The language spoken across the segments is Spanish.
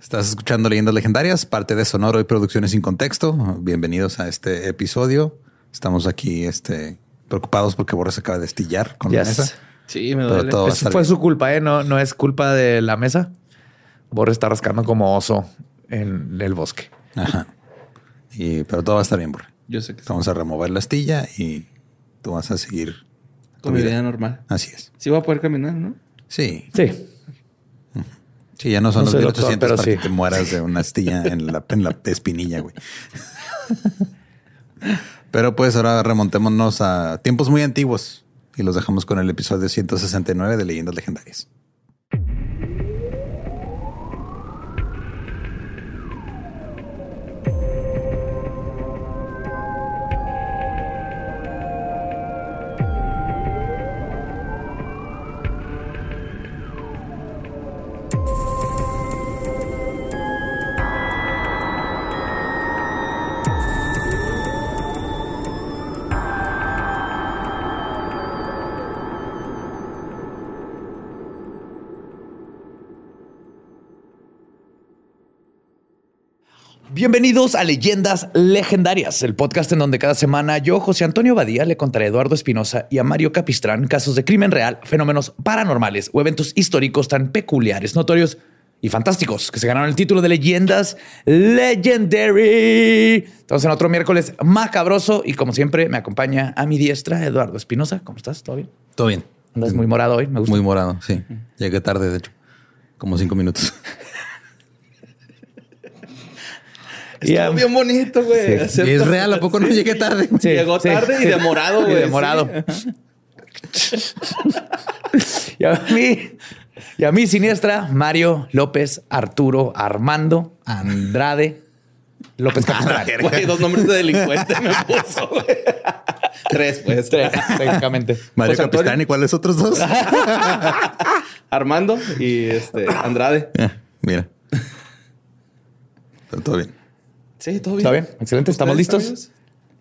Estás escuchando Leyendas Legendarias, parte de Sonoro y Producciones sin Contexto. Bienvenidos a este episodio. Estamos aquí este, preocupados porque Borre se acaba de estillar con la mesa. Sí, me duele. Eso fue su culpa, ¿eh? No, no es culpa de la mesa. Borre está rascando como oso en el bosque. Ajá. Y, pero todo va a estar bien, Borre. Yo sé que Vamos a remover la astilla y tú vas a seguir con mi vida normal. Así es. Sí voy a poder caminar, ¿no? Sí. Sí. Sí, ya no son los 1800 para que te mueras de una astilla en la, en la espinilla, güey. Pero pues ahora remontémonos a tiempos muy antiguos y los dejamos con el episodio 169 de Leyendas Legendarias. Bienvenidos a Leyendas Legendarias, el podcast en donde cada semana yo, José Antonio Badía, le contaré a Eduardo Espinosa y a Mario Capistrán casos de crimen real, fenómenos paranormales o eventos históricos tan peculiares, notorios y fantásticos que se ganaron el título de Leyendas Legendary. Estamos en otro miércoles macabroso y como siempre me acompaña a mi diestra Eduardo Espinosa. ¿Cómo estás? ¿Todo bien? Todo bien. Andas muy morado hoy, me gusta. Muy morado, sí. Llegué tarde, de hecho. Como cinco minutos. Estuvo bien bonito, güey. Es real, ¿a poco no llegué tarde? Llegó tarde y demorado, güey. demorado. y a mí, y a mí siniestra, Mario López, Arturo, Armando, Andrade, López Capistrán. Güey, dos nombres de delincuente me puso, güey. Tres, pues. Tres, técnicamente. Mario Capistrán, ¿y cuáles otros dos? Armando y este Andrade. mira. todo bien. Sí, todo bien. Está bien, excelente. ¿Estamos listos?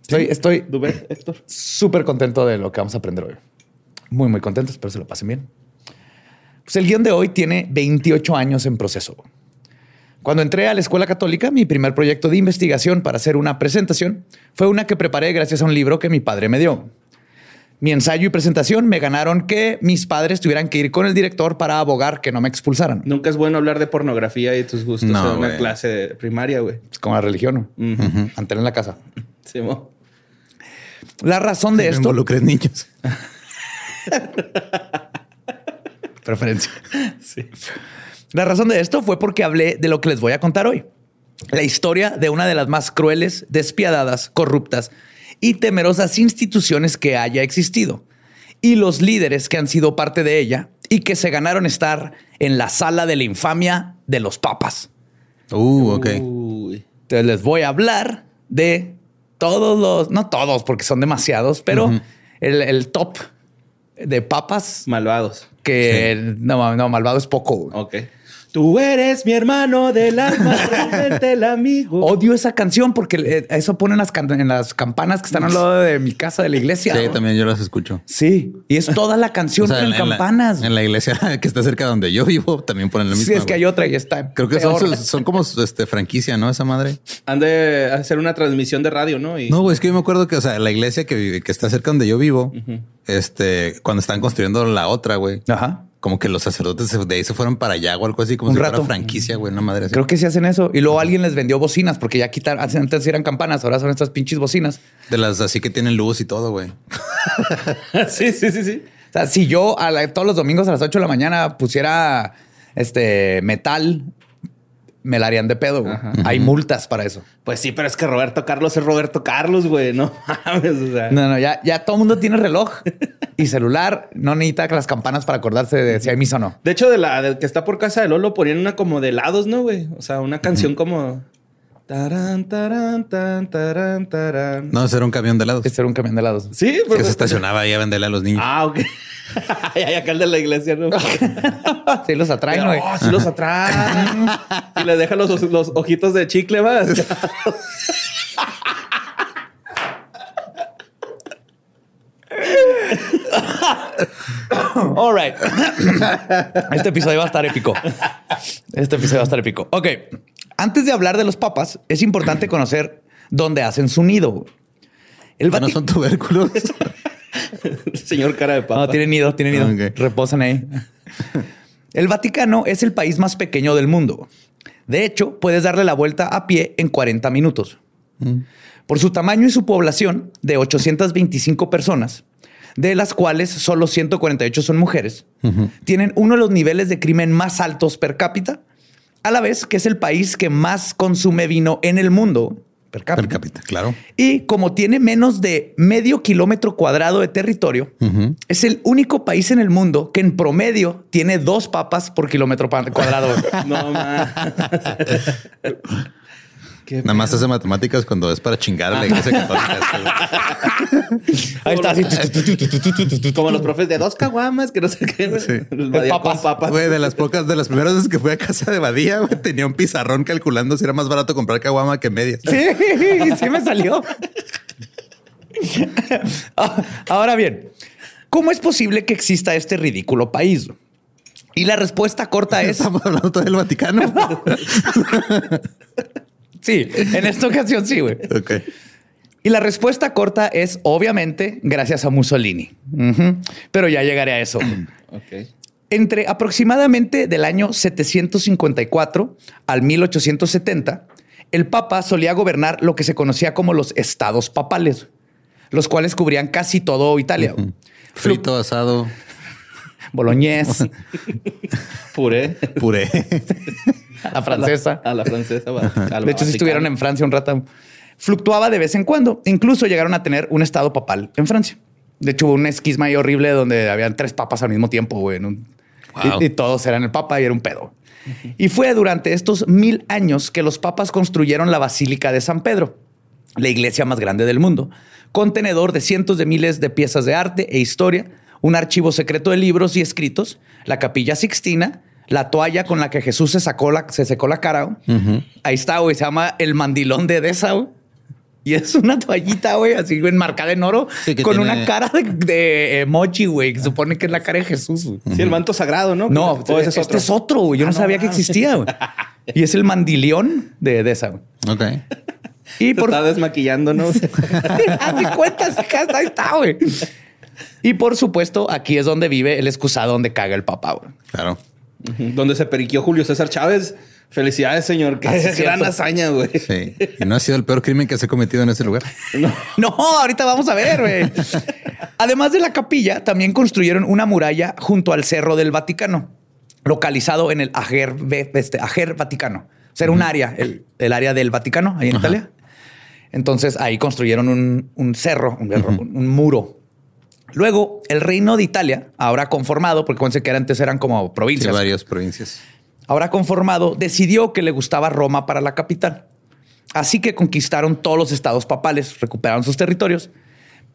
Estoy, estoy Héctor. súper contento de lo que vamos a aprender hoy. Muy, muy contento. Espero se lo pasen bien. Pues el guion de hoy tiene 28 años en proceso. Cuando entré a la escuela católica, mi primer proyecto de investigación para hacer una presentación fue una que preparé gracias a un libro que mi padre me dio. Mi ensayo y presentación me ganaron que mis padres tuvieran que ir con el director para abogar que no me expulsaran. Nunca es bueno hablar de pornografía y tus gustos en una clase primaria, güey. Es como la religión, ¿no? en la casa. Sí, mo. La razón de esto. Involucres niños. Preferencia. Sí. La razón de esto fue porque hablé de lo que les voy a contar hoy. La historia de una de las más crueles, despiadadas, corruptas y temerosas instituciones que haya existido, y los líderes que han sido parte de ella y que se ganaron estar en la sala de la infamia de los papas. Uh, ok. Entonces les voy a hablar de todos los, no todos porque son demasiados, pero el, el, top de papas. Malvados. Que no, no, malvado es poco. Ok. Tú eres mi hermano del alma, el amigo. Odio esa canción porque eso ponen las en las campanas que están al lado de mi casa de la iglesia. Sí, también yo las escucho. Sí, y es toda la canción en, campanas. en la iglesia que está cerca de donde yo vivo también ponen la misma. Sí, es que hay otra y está. Creo que son, como este, franquicia, ¿no? Esa madre. Han de hacer una transmisión de radio, ¿no? Y... No, es que yo me acuerdo que, o sea, la iglesia que, que está cerca donde yo vivo, este, cuando están construyendo la otra, güey. Ajá como que los sacerdotes de ahí se fueron para allá o algo así, como un si rato. fuera franquicia, güey, una madre así. Creo que sí hacen eso. Y luego alguien les vendió bocinas porque ya quitaron, antes eran campanas, ahora son estas pinches bocinas. De las así que tienen luz y todo, güey. sí, sí, sí, sí. O sea, si yo a todos los domingos a las 8 de la mañana pusiera este metal me la harían de pedo. Güey. Hay multas para eso. Pues sí, pero es que Roberto Carlos es Roberto Carlos, güey. No No, no, ya, ya todo el mundo tiene reloj y celular. No necesita las campanas para acordarse de si hay misa o no. De hecho, de la que está por casa de Lolo ponían una como de helados, ¿no, güey? O sea, una canción como. Tarán, tarán, tan, tarán, tarán. No, ese era un camión de helados. Ese era un camión de helados. Sí, porque... Que se estacionaba ahí a venderle a los niños. Ah, ok. y acá el de la iglesia, ¿no? sí los atraen, güey. Oh, sí los atraen. y le dejan los, los ojitos de chicle, más. All right. Este episodio va a estar épico. Este episodio va a estar épico. Ok. Antes de hablar de los papas, es importante conocer dónde hacen su nido. El no son tubérculos. Señor cara de papa. No, tienen nido, tienen nido. Reposan ahí. El Vaticano es el país más pequeño del mundo. De hecho, puedes darle la vuelta a pie en 40 minutos. Mm. Por su tamaño y su población de 825 personas, de las cuales solo 148 son mujeres, tienen uno de los niveles de crimen más altos per cápita, a la vez que es el país que más consume vino en el mundo per cápita. claro. Y como tiene menos de medio kilómetro cuadrado de territorio, es el único país en el mundo que en promedio tiene dos papas por kilómetro cuadrado. no. Nada más hace matemáticas cuando es para chingar a la iglesia católica. Ahí está. Así. Como los profes de dos caguamas que no sé qué. Sí. Papas. papas. Güey, de las pocas, de las primeras veces que fui a casa de Badía, tenía un pizarrón calculando si era más barato comprar caguama que medias. Sí, sí me salió. Ahora bien, ¿cómo es posible que exista este ridículo país? Y la respuesta corta es... Estamos hablando todo del Vaticano. Sí, en esta ocasión sí, güey. Ok. Y la respuesta corta es obviamente gracias a Mussolini. Pero ya llegaré a eso. ok. Entre aproximadamente del año 754 al 1870, el Papa solía gobernar lo que se conocía como los estados papales, los cuales cubrían casi todo Italia. Frito, asado. Boloñés. Puré. Puré. A la francesa. A la, francesa. de hecho, si estuvieron en Francia un rato. Fluctuaba de vez en cuando. Incluso llegaron a tener un estado papal en Francia. De hecho, hubo un esquisma ahí horrible donde habían tres papas al mismo tiempo, güey. Y, todos eran el papa y era un pedo. Y fue durante estos mil años que los papas construyeron la Basílica de San Pedro, la iglesia más grande del mundo, contenedor de cientos de miles de piezas de arte e historia, un archivo secreto de libros y escritos, la capilla Sixtina, la toalla con la que Jesús se sacó la, se secó la cara. Ahí está, güey. Se llama el mandilón de Edesa, Y es una toallita, güey, así enmarcada en oro, con una cara de, emoji, güey, que supone que es la cara de Jesús. Sí, el manto sagrado, ¿no? No, este es otro, güey. Yo no, ah, sabía que existía, güey. Y es el mandilión de Edesa, güey. Ok. Y por... está desmaquillando, ¿no? Haz cuentas, ahí está, güey. Y por supuesto, aquí es donde vive el excusado donde caga el papá, güey. Claro. Donde se periquió Julio César Chávez. Felicidades, señor. Qué es gran hazaña, güey. Sí. Y no ha sido el peor crimen que se ha cometido en ese lugar. No, ahorita vamos a ver, güey. Además de la capilla, también construyeron una muralla junto al Cerro del Vaticano, localizado en el Ager, este, Ager Vaticano. O sea, era un área, el, área del Vaticano, ahí en Italia. Entonces ahí construyeron un, cerro, un, un muro Luego, el reino de Italia, ahora conformado, porque cuando que antes eran como provincias. varias provincias. Ahora conformado, decidió que le gustaba Roma para la capital. Así que conquistaron todos los estados papales, recuperaron sus territorios.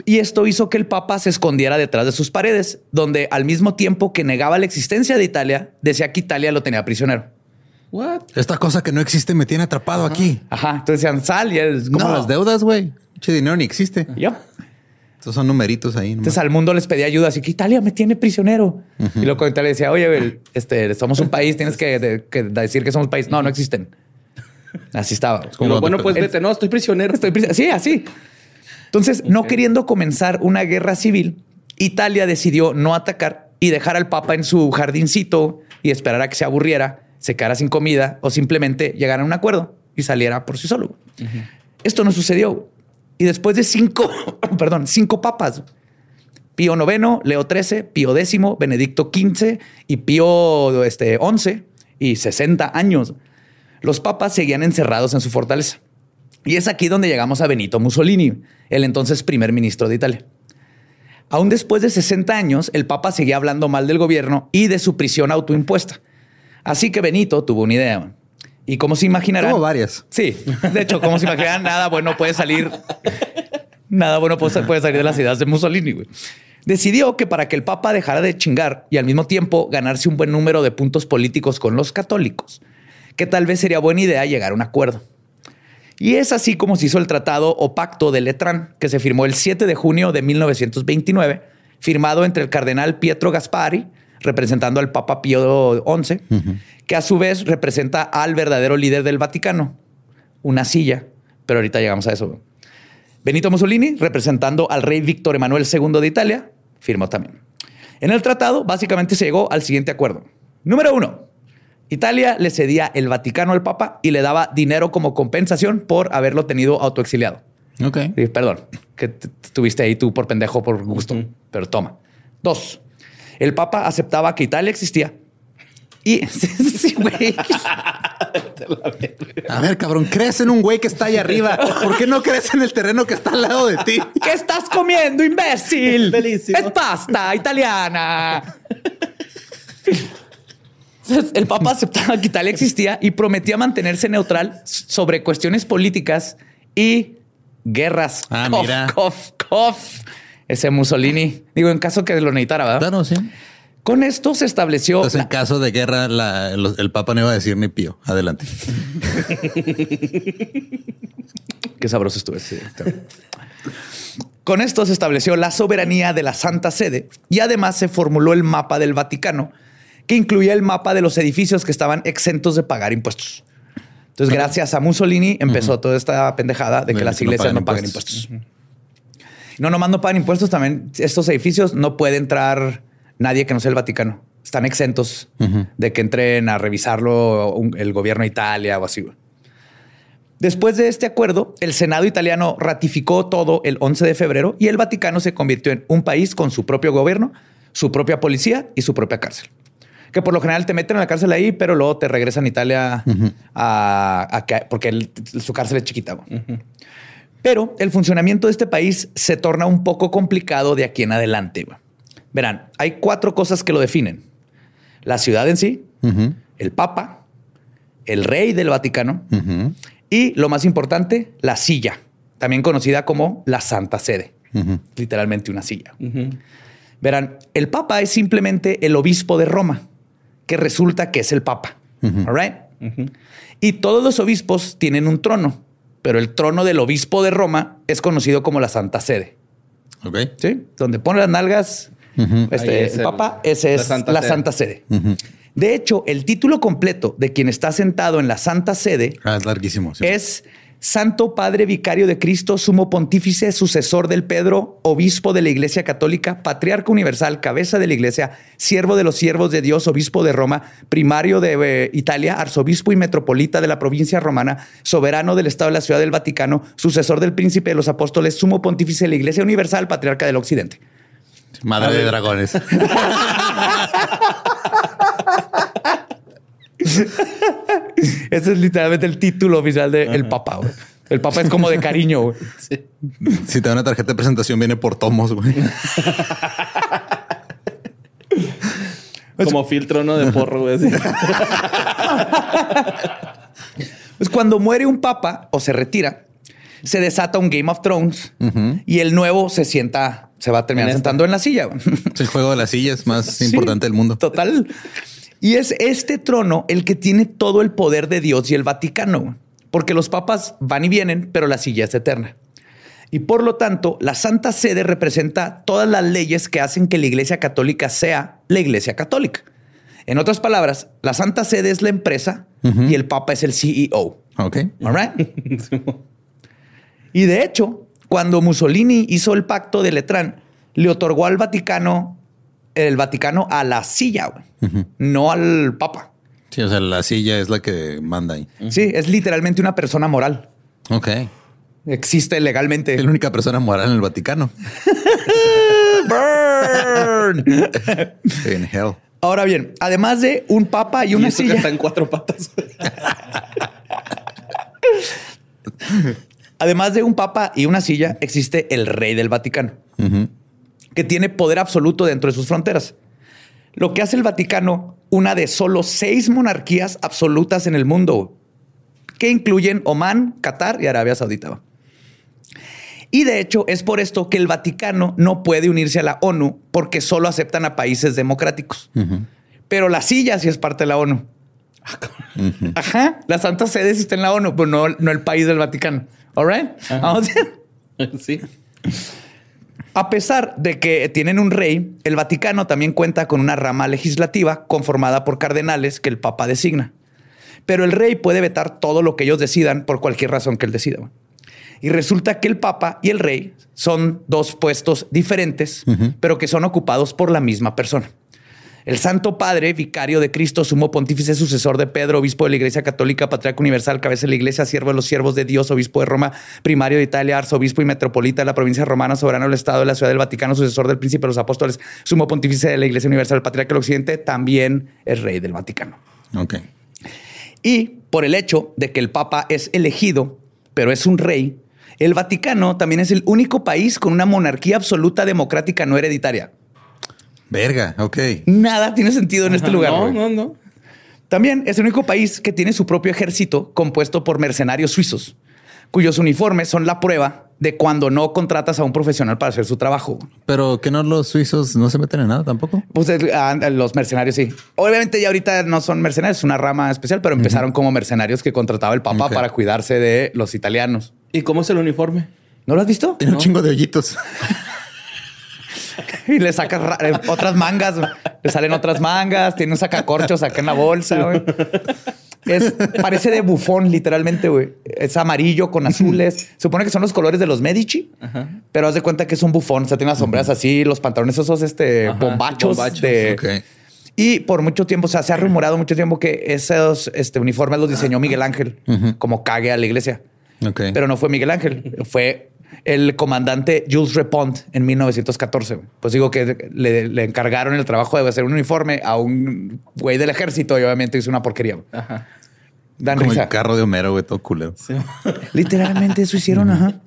Y esto hizo que el Papa se escondiera detrás de sus paredes, donde al mismo tiempo que negaba la existencia de Italia, decía que Italia lo tenía prisionero. What? Esta cosa que no existe me tiene atrapado aquí. Ajá. Entonces decían, sal y es como las deudas, güey. Che dinero ni existe. Ya. Estos son numeritos ahí. Entonces al mundo les pedía ayuda, así que Italia me tiene prisionero. Y luego Italia decía, oye, este, somos un país, tienes que, decir que somos un país. No, no existen. Así estaba. Como, bueno, pues vete, no, estoy prisionero. Estoy prisionero. Sí, así. Entonces, no queriendo comenzar una guerra civil, Italia decidió no atacar y dejar al Papa en su jardincito y esperar a que se aburriera, se quedara sin comida o simplemente llegara a un acuerdo y saliera por sí solo. Esto no sucedió. Y después de cinco, perdón, cinco papas, Pío IX, Leo XIII, Pío X, Benedicto XV y Pío este, XI y 60 años, los papas seguían encerrados en su fortaleza. Y es aquí donde llegamos a Benito Mussolini, el entonces primer ministro de Italia. Aún después de 60 años, el Papa seguía hablando mal del gobierno y de su prisión autoimpuesta. Así que Benito tuvo una idea. Y como se imaginarán. Como varias. Sí. De hecho, como se imaginarán, nada bueno puede salir. Nada bueno puede salir de las ideas de Mussolini. Decidió que para que el Papa dejara de chingar y al mismo tiempo ganarse un buen número de puntos políticos con los católicos, que tal vez sería buena idea llegar a un acuerdo. Y es así como se hizo el tratado o pacto de Letrán, que se firmó el 7 de junio de 1929, firmado entre el cardenal Pietro Gaspari, representando al Papa Pío XI, que a su vez representa al verdadero líder del Vaticano, una silla, pero ahorita llegamos a eso. Benito Mussolini, representando al rey Víctor Emanuel II de Italia, firmó también. En el tratado, básicamente se llegó al siguiente acuerdo. Número uno, Italia le cedía el Vaticano al Papa y le daba dinero como compensación por haberlo tenido autoexiliado. Ok. perdón, que estuviste ahí tú por pendejo, por gusto, pero toma. Dos, el Papa aceptaba que Italia existía y sí, güey. A ver, cabrón, crees en un güey que está ahí arriba. ¿Por qué no crees en el terreno que está al lado de ti? ¿Qué estás comiendo, imbécil? Es pasta italiana. el Papa aceptaba que Italia existía y prometía mantenerse neutral sobre cuestiones políticas y guerras. Ah, mira. Ese Mussolini. Digo, en caso que lo necesitara, ¿verdad? Claro, sí. Con esto se estableció. Entonces, en caso de guerra, el Papa no iba a decir ni pío. Adelante. Qué sabroso estuvo. Con esto se estableció la soberanía de la Santa Sede y además se formuló el mapa del Vaticano, que incluía el mapa de los edificios que estaban exentos de pagar impuestos. Entonces, gracias a Mussolini empezó toda esta pendejada de que las iglesias no, pagan impuestos. No, nomás no pagan impuestos, también estos edificios no puede entrar nadie que no sea el Vaticano. Están exentos de que entren a revisarlo el gobierno de Italia o así. Después de este acuerdo, el Senado italiano ratificó todo el 11 de febrero y el Vaticano se convirtió en un país con su propio gobierno, su propia policía y su propia cárcel. Que por lo general te meten en la cárcel ahí, pero luego te regresan a Italia a, porque su cárcel es chiquita. Pero el funcionamiento de este país se torna un poco complicado de aquí en adelante. Verán, hay cuatro cosas que lo definen. La ciudad en sí, el Papa, el rey del Vaticano y, lo más importante, la silla, también conocida como la Santa Sede, literalmente una silla. Verán, el Papa es simplemente el obispo de Roma, que resulta que es el Papa. Y todos los obispos tienen un trono, pero el trono del obispo de Roma es conocido como la Santa Sede. Ok. Sí, donde pone las nalgas este, el, Papa, ese es la Santa Sede. De hecho, el título completo de quien está sentado en la Santa Sede ah, es larguísimo. Es Santo Padre Vicario de Cristo, Sumo Pontífice, sucesor del Pedro, Obispo de la Iglesia Católica, Patriarca Universal, Cabeza de la Iglesia, Siervo de los Siervos de Dios, Obispo de Roma, Primario de eh, Italia, Arzobispo y Metropolita de la provincia romana, Soberano del Estado de la Ciudad del Vaticano, Sucesor del Príncipe de los Apóstoles, Sumo Pontífice de la Iglesia Universal, Patriarca del Occidente. Madre de dragones. Ese es literalmente el título oficial de Papa. El Papa es como de cariño. Si te da una tarjeta de presentación, viene por tomos. Güey. como filtro, ¿no? De porro. Güey. Pues cuando muere un papa o se retira, se desata un Game of Thrones y el nuevo se sienta se va a terminar sentando en la silla. el juego de las sillas más importante del mundo. Total. Y es este trono el que tiene todo el poder de Dios y el Vaticano, porque los papas van y vienen, pero la silla es eterna. Y por lo tanto, la Santa Sede representa todas las leyes que hacen que la Iglesia Católica sea la Iglesia Católica. En otras palabras, la Santa Sede es la empresa y el Papa es el CEO. Ok. All right. y de hecho, cuando Mussolini hizo el pacto de Letrán, le otorgó al Vaticano el Vaticano a la silla, no al Papa. Sí, o sea, la silla es la que manda ahí. Sí, es literalmente una persona moral. Ok. Existe legalmente. Es la única persona moral en el Vaticano. Burn. en hell. Ahora bien, además de un papa y una silla. está en cuatro patas. Además de un papa y una silla, existe el rey del Vaticano, que tiene poder absoluto dentro de sus fronteras. Lo que hace el Vaticano una de solo seis monarquías absolutas en el mundo, que incluyen Omán, Qatar y Arabia Saudita. Y de hecho es por esto que el Vaticano no puede unirse a la ONU porque solo aceptan a países democráticos. Pero la silla sí es parte de la ONU. Ajá, la Santa Sede sí está en la ONU, pero no, no el país del Vaticano. All right. Sí. A pesar de que tienen un rey, el Vaticano también cuenta con una rama legislativa conformada por cardenales que el Papa designa. Pero el rey puede vetar todo lo que ellos decidan por cualquier razón que él decida. Y resulta que el Papa y el rey son dos puestos diferentes, pero que son ocupados por la misma persona. El Santo Padre, vicario de Cristo, sumo pontífice, sucesor de Pedro, obispo de la Iglesia Católica, patriarca universal, cabeza de la Iglesia, siervo de los siervos de Dios, obispo de Roma, primario de Italia, arzobispo y metropolita de la provincia romana, soberano del Estado de la Ciudad del Vaticano, sucesor del Príncipe de los Apóstoles, sumo pontífice de la Iglesia Universal, patriarca del Occidente, también es rey del Vaticano. Ok. Y por el hecho de que el Papa es elegido, pero es un rey, el Vaticano también es el único país con una monarquía absoluta democrática no hereditaria. Verga, ok. Nada tiene sentido en este lugar. No, no, no. También es el único país que tiene su propio ejército compuesto por mercenarios suizos, cuyos uniformes son la prueba de cuando no contratas a un profesional para hacer su trabajo. Pero que no los suizos no se meten en nada tampoco. Pues ah, los mercenarios sí. Obviamente ya ahorita no son mercenarios, es una rama especial, pero empezaron como mercenarios que contrataba el Papa para cuidarse de los italianos. ¿Y cómo es el uniforme? ¿No lo has visto? Tiene un chingo de hoyitos. y le sacas otras mangas, le salen otras mangas, tiene un sacacorchos acá en la bolsa, güey. Es, parece de bufón, literalmente, güey. Es amarillo con azules. Supone que son los colores de los Medici, pero haz de cuenta que es un bufón. O sea, tiene unas sombreras así, los pantalones esos, este, bombachos. Y por mucho tiempo, o sea, se ha rumorado mucho tiempo que esos este, uniformes los diseñó Miguel Ángel, como cague a la iglesia. Pero no fue Miguel Ángel, fue el comandante Jules Repont en 1914. Pues digo que le, encargaron el trabajo de hacer un uniforme a un güey del ejército y obviamente hizo una porquería. Ajá. Como el carro de Homero, güey, todo culero. Literalmente eso hicieron, ajá.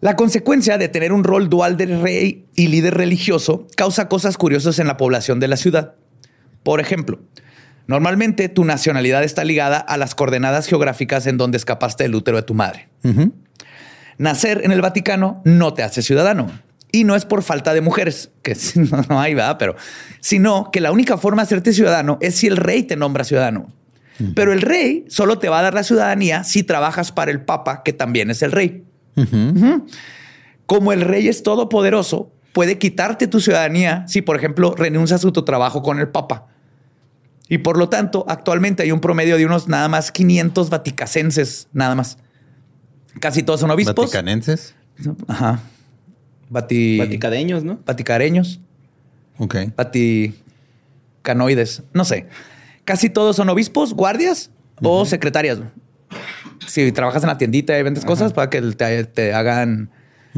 La consecuencia de tener un rol dual de rey y líder religioso causa cosas curiosas en la población de la ciudad. Por ejemplo, normalmente tu nacionalidad está ligada a las coordenadas geográficas en donde escapaste del útero de tu madre. Nacer en el Vaticano no te hace ciudadano. Y no es por falta de mujeres, que no hay, ¿verdad? Pero, sino que la única forma de hacerte ciudadano es si el rey te nombra ciudadano. Pero el rey solo te va a dar la ciudadanía si trabajas para el papa, que también es el rey. Como el rey es todopoderoso, puede quitarte tu ciudadanía si, por ejemplo, renuncias a tu trabajo con el papa. Y por lo tanto, actualmente hay un promedio de unos nada más 500 vaticacenses, nada más. Casi todos son obispos. Vaticanenses. Ajá. Vaticadeños, ¿no? Vaticareños. Ok. Vaticanoides. No sé. Casi todos son obispos, guardias o secretarias. Si trabajas en la tiendita y vendes cosas para que te, hagan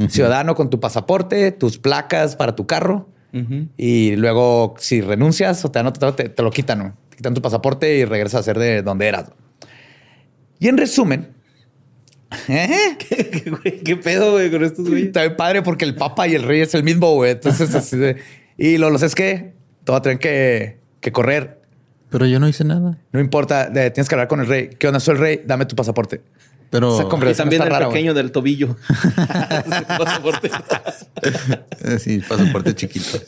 ciudadano con tu pasaporte, tus placas para tu carro. Y luego, si renuncias o te dan te, te, lo quitan. Te quitan tu pasaporte y regresas a ser de donde eras. Y en resumen, ¿Eh? ¿Qué, pedo, güey, con estos güeyes? Está bien padre porque el papa y el rey es el mismo, güey. Entonces, así de... Y lo, sé es que todo va a tener que, que, correr. Pero yo no hice nada. No importa, tienes que hablar con el rey. ¿Qué onda? Soy el rey, dame tu pasaporte. Pero también el pequeño del tobillo. pasaporte. sí, pasaporte chiquito.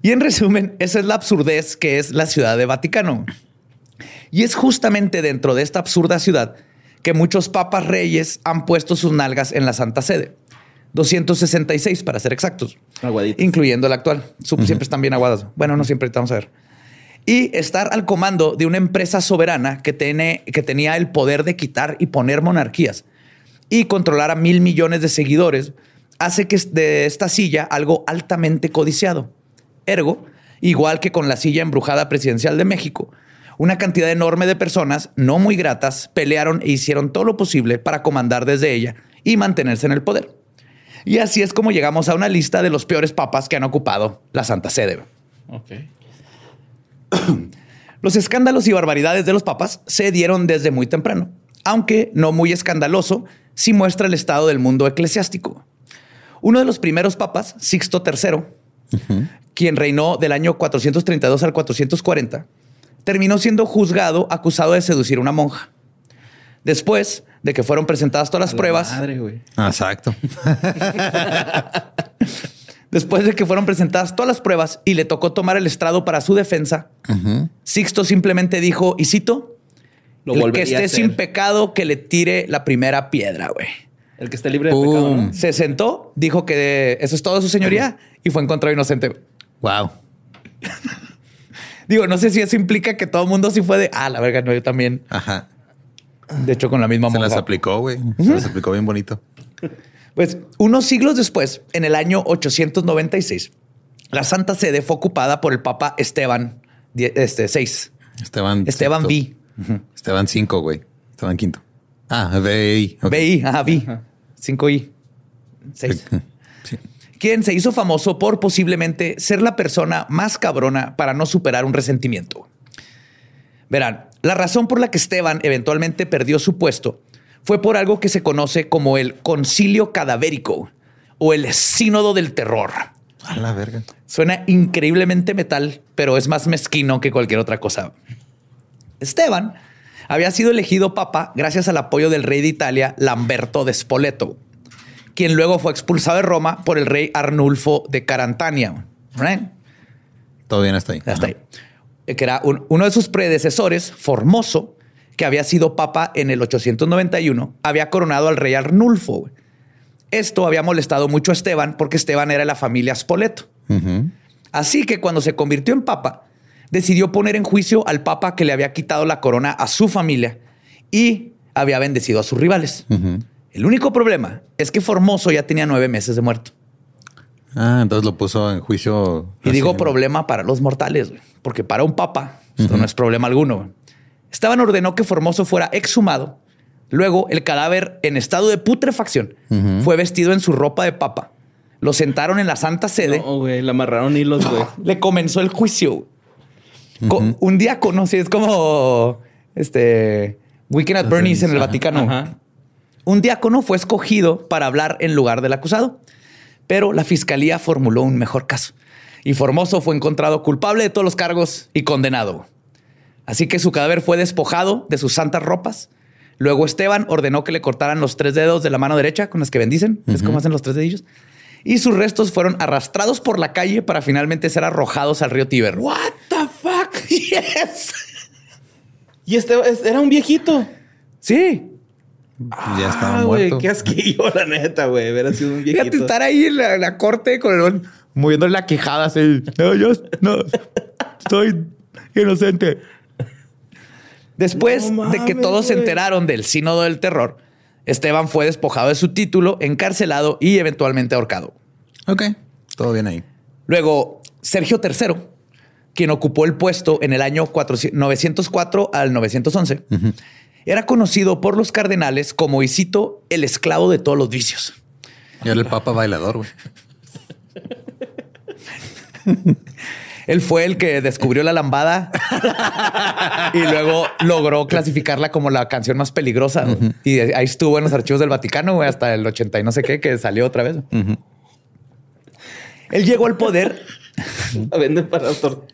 y en resumen, esa es la absurdez que es la ciudad de Vaticano. Y es justamente dentro de esta absurda ciudad que muchos papas reyes han puesto sus nalgas en la Santa Sede. 266 para ser exactos. Aguaditos. Incluyendo el actual. Siempre están bien aguadas. Bueno, no siempre, vamos a ver. Y estar al comando de una empresa soberana que, tiene, que tenía el poder de quitar y poner monarquías y controlar a mil millones de seguidores hace que de esta silla algo altamente codiciado. Ergo, igual que con la silla embrujada presidencial de México, una cantidad enorme de personas no muy gratas pelearon e hicieron todo lo posible para comandar desde ella y mantenerse en el poder. Y así es como llegamos a una lista de los peores papas que han ocupado la Santa Sede. Los escándalos y barbaridades de los papas se dieron desde muy temprano, aunque no muy escandaloso si muestra el estado del mundo eclesiástico. Uno de los primeros papas, Sixto III, quien reinó del año 432 al 440, terminó siendo juzgado acusado de seducir a una monja. Después de que fueron presentadas todas las pruebas. Madre, güey. Exacto. Después de que fueron presentadas todas las pruebas y le tocó tomar el estrado para su defensa, Sixto simplemente dijo, y cito, Lo el que esté sin pecado que le tire la primera piedra, güey. El que está libre de pecado. ¿no? Se sentó, dijo que eso es todo su señoría y fue encontrado inocente. Wow. Digo, no sé si eso implica que todo el mundo sí fue de, ah, la verga, no, yo también. Ajá. De hecho, con la misma Se monja. las aplicó, güey. Se las aplicó bien bonito. Pues unos siglos después, en el año 896, la Santa Sede fue ocupada por el Papa Esteban die- este, VI. Esteban. Esteban sexto. V. Esteban 5, güey. Esteban quinto. Ah, VI. ok. VI, ajá, V. 5I. 6. Sí. Quien se hizo famoso por posiblemente ser la persona más cabrona para no superar un resentimiento. Verán, la razón por la que Esteban eventualmente perdió su puesto fue por algo que se conoce como el concilio cadavérico o el sínodo del terror. A la verga. Suena increíblemente metal, pero es más mezquino que cualquier otra cosa. Esteban había sido elegido papa gracias al apoyo del rey de Italia, Lamberto de Spoleto, quien luego fue expulsado de Roma por el rey Arnulfo de Carantania. Right? Todo bien hasta ahí. Hasta Ajá. ahí. Que era un- uno de sus predecesores, Formoso, que había sido papa en el 891, había coronado al rey Arnulfo. Esto había molestado mucho a Esteban porque Esteban era de la familia Spoleto. Así que cuando se convirtió en papa, decidió poner en juicio al papa que le había quitado la corona a su familia y había bendecido a sus rivales. El único problema es que Formoso ya tenía nueve meses de muerto. Ah, entonces lo puso en juicio. Y digo problema para los mortales, güey, porque para un papa esto no es problema alguno. güey. Esteban ordenó que Formoso fuera exhumado. Luego, el cadáver en estado de putrefacción fue vestido en su ropa de papa. Lo sentaron en la Santa Sede. No, güey, le amarraron hilos, güey. Le comenzó el juicio. Un diácono, sí, es como este Weekend at Bernie's en el Ajá, Vaticano. Un diácono fue escogido para hablar en lugar del acusado, pero la fiscalía formuló un mejor caso y Formoso fue encontrado culpable de todos los cargos y condenado. Así que su cadáver fue despojado de sus santas ropas. Luego Esteban ordenó que le cortaran los tres dedos de la mano derecha con las que bendicen. Es como hacen los tres dedillos. Y sus restos fueron arrastrados por la calle para finalmente ser arrojados al río Tíber. What the fuck? Yes. Y este es- era un viejito. Sí. Ya estaba Ah, güey, muerto. qué asquillo, la neta, güey. Hubiera sido un Fíjate viejito. estar ahí en la, la corte con el moviendo la quejada así. No, yo no estoy inocente. Después No de que todos se enteraron del sínodo del terror, Esteban fue despojado de su título, encarcelado y eventualmente ahorcado. Ok. Todo bien ahí. Luego, Sergio III, quien ocupó el puesto en el año 400 904 al 911, era conocido por los cardenales como, y cito, el esclavo de todos los vicios. Y era el papa bailador, güey. Él fue el que descubrió la lambada y luego logró clasificarla como la canción más peligrosa. Y ahí estuvo en los archivos del Vaticano güey, hasta el 80 y no sé qué, que salió otra vez. Él llegó al poder. La venden para tor-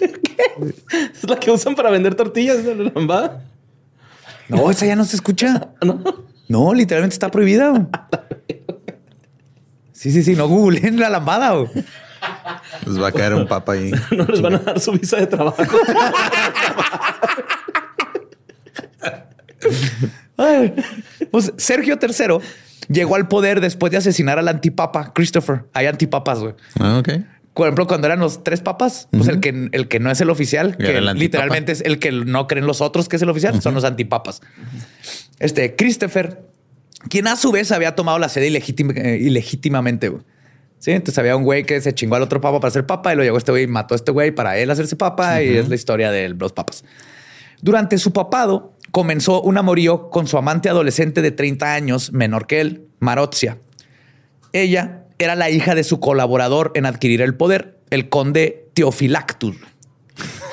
Es la que usan para vender tortillas de la lambada. No, esa ya no se escucha. No. No, literalmente está prohibida. Sí, sí, sí. No googleen la lambada. güey. Les va a caer un papa ahí. No les van a dar su visa de trabajo. Ay. Pues Sergio III llegó al poder después de asesinar al antipapa Christopher. Hay antipapas, güey. Ah, ok. Por ejemplo, cuando eran los tres papas, pues el que el que no es el oficial, que el literalmente es el que no creen los otros que es el oficial, son los antipapas. Este Christopher, quien a su vez había tomado la sede ilegítima- eh, ilegítimamente. güey. Sí, entonces había un güey que se chingó al otro papa para ser papa y lo llegó este güey y mató a este güey para él hacerse papa y es la historia de los papas. Durante su papado comenzó un amorío con su amante adolescente de 30 años, menor que él, Marotzia. Ella era la hija de su colaborador en adquirir el poder, el conde Teofilactus.